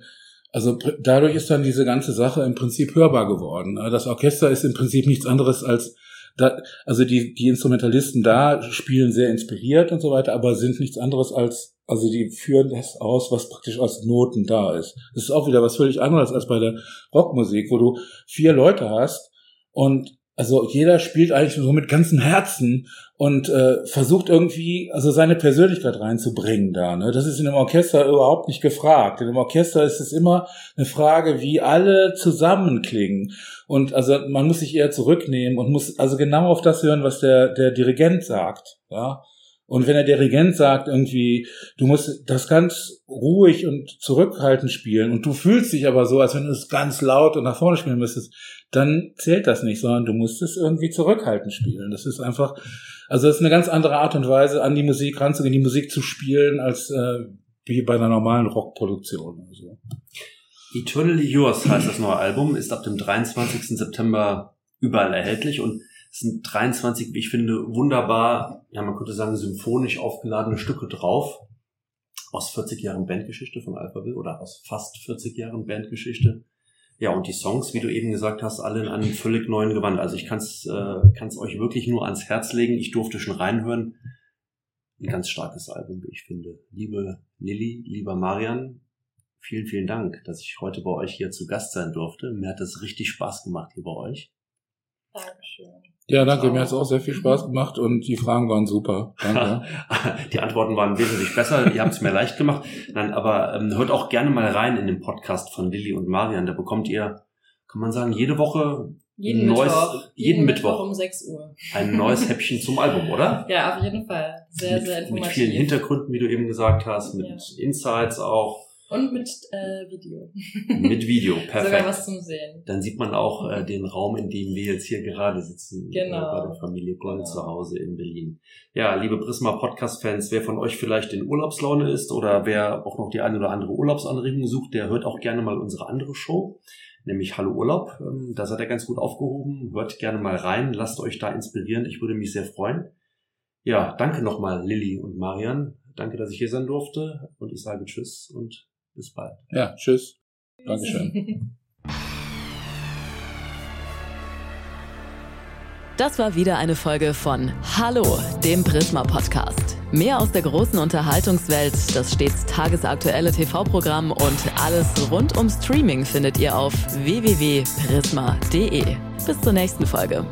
also dadurch ist dann diese ganze Sache im Prinzip hörbar geworden. Das Orchester ist im Prinzip nichts anderes als da, also die, die Instrumentalisten da spielen sehr inspiriert und so weiter, aber sind nichts anderes als, also die führen das aus, was praktisch als Noten da ist. Das ist auch wieder was völlig anderes als bei der Rockmusik, wo du vier Leute hast und also jeder spielt eigentlich so mit ganzem Herzen und äh, versucht irgendwie also seine Persönlichkeit reinzubringen da. Ne? Das ist in einem Orchester überhaupt nicht gefragt. In einem Orchester ist es immer eine Frage, wie alle zusammenklingen. Und also man muss sich eher zurücknehmen und muss also genau auf das hören, was der der Dirigent sagt. Ja. Und wenn der Dirigent sagt irgendwie, du musst das ganz ruhig und zurückhaltend spielen und du fühlst dich aber so, als wenn du es ganz laut und nach vorne spielen müsstest, dann zählt das nicht, sondern du musst es irgendwie zurückhaltend spielen. Das ist einfach, also das ist eine ganz andere Art und Weise, an die Musik ranzugehen, die Musik zu spielen, als äh, wie bei einer normalen Rockproduktion. Also. Eternally Yours heißt das neue Album, ist ab dem 23. September überall erhältlich und es sind 23, wie ich finde, wunderbar, ja, man könnte sagen, symphonisch aufgeladene Stücke drauf. Aus 40 Jahren Bandgeschichte von Alphaville oder aus fast 40 Jahren Bandgeschichte. Ja, und die Songs, wie du eben gesagt hast, alle in einem völlig neuen Gewand. Also ich kann es äh, kann's euch wirklich nur ans Herz legen. Ich durfte schon reinhören. Ein ganz starkes Album, wie ich finde. Liebe Lilly, lieber Marian, vielen, vielen Dank, dass ich heute bei euch hier zu Gast sein durfte. Mir hat es richtig Spaß gemacht hier bei euch. Dankeschön. Ja, danke. Mir hat es auch sehr viel Spaß gemacht und die Fragen waren super. Danke. die Antworten waren wesentlich besser. Ihr habt es mir leicht gemacht. Nein, aber ähm, hört auch gerne mal rein in den Podcast von Lilly und Marian. Da bekommt ihr, kann man sagen, jede Woche jeden neues, Mittwoch. jeden, Mittwoch, um 6 Uhr. ein neues Häppchen zum Album, oder? Ja, auf jeden Fall. Sehr, mit, sehr mit informativ. vielen Hintergründen, wie du eben gesagt hast, mit Ja. Insights auch, Und mit äh, Video. mit Video. Sogar Perfekt. was zum Sehen. Dann sieht man auch äh, den Raum, in dem wir jetzt hier gerade sitzen, Genau. äh, bei der Familie Gold Genau. zu Hause in Berlin. Ja, liebe Prisma Podcast-Fans, wer von euch vielleicht in Urlaubslaune ist oder wer auch noch die eine oder andere Urlaubsanregung sucht, der hört auch gerne mal unsere andere Show, nämlich Hallo Urlaub. Ähm, da seid ihr ganz gut aufgehoben. Hört gerne mal rein, lasst euch da inspirieren. Ich würde mich sehr freuen. Ja, danke nochmal, Lilly und Marian. Danke, dass ich hier sein durfte und ich sage Tschüss und bis bald. Ja, tschüss. Dankeschön. Das war wieder eine Folge von Hallo, dem Prisma Podcast. Mehr aus der großen Unterhaltungswelt, das stets tagesaktuelle TV-Programm und alles rund um Streaming findet ihr auf www.prisma.de. Bis zur nächsten Folge.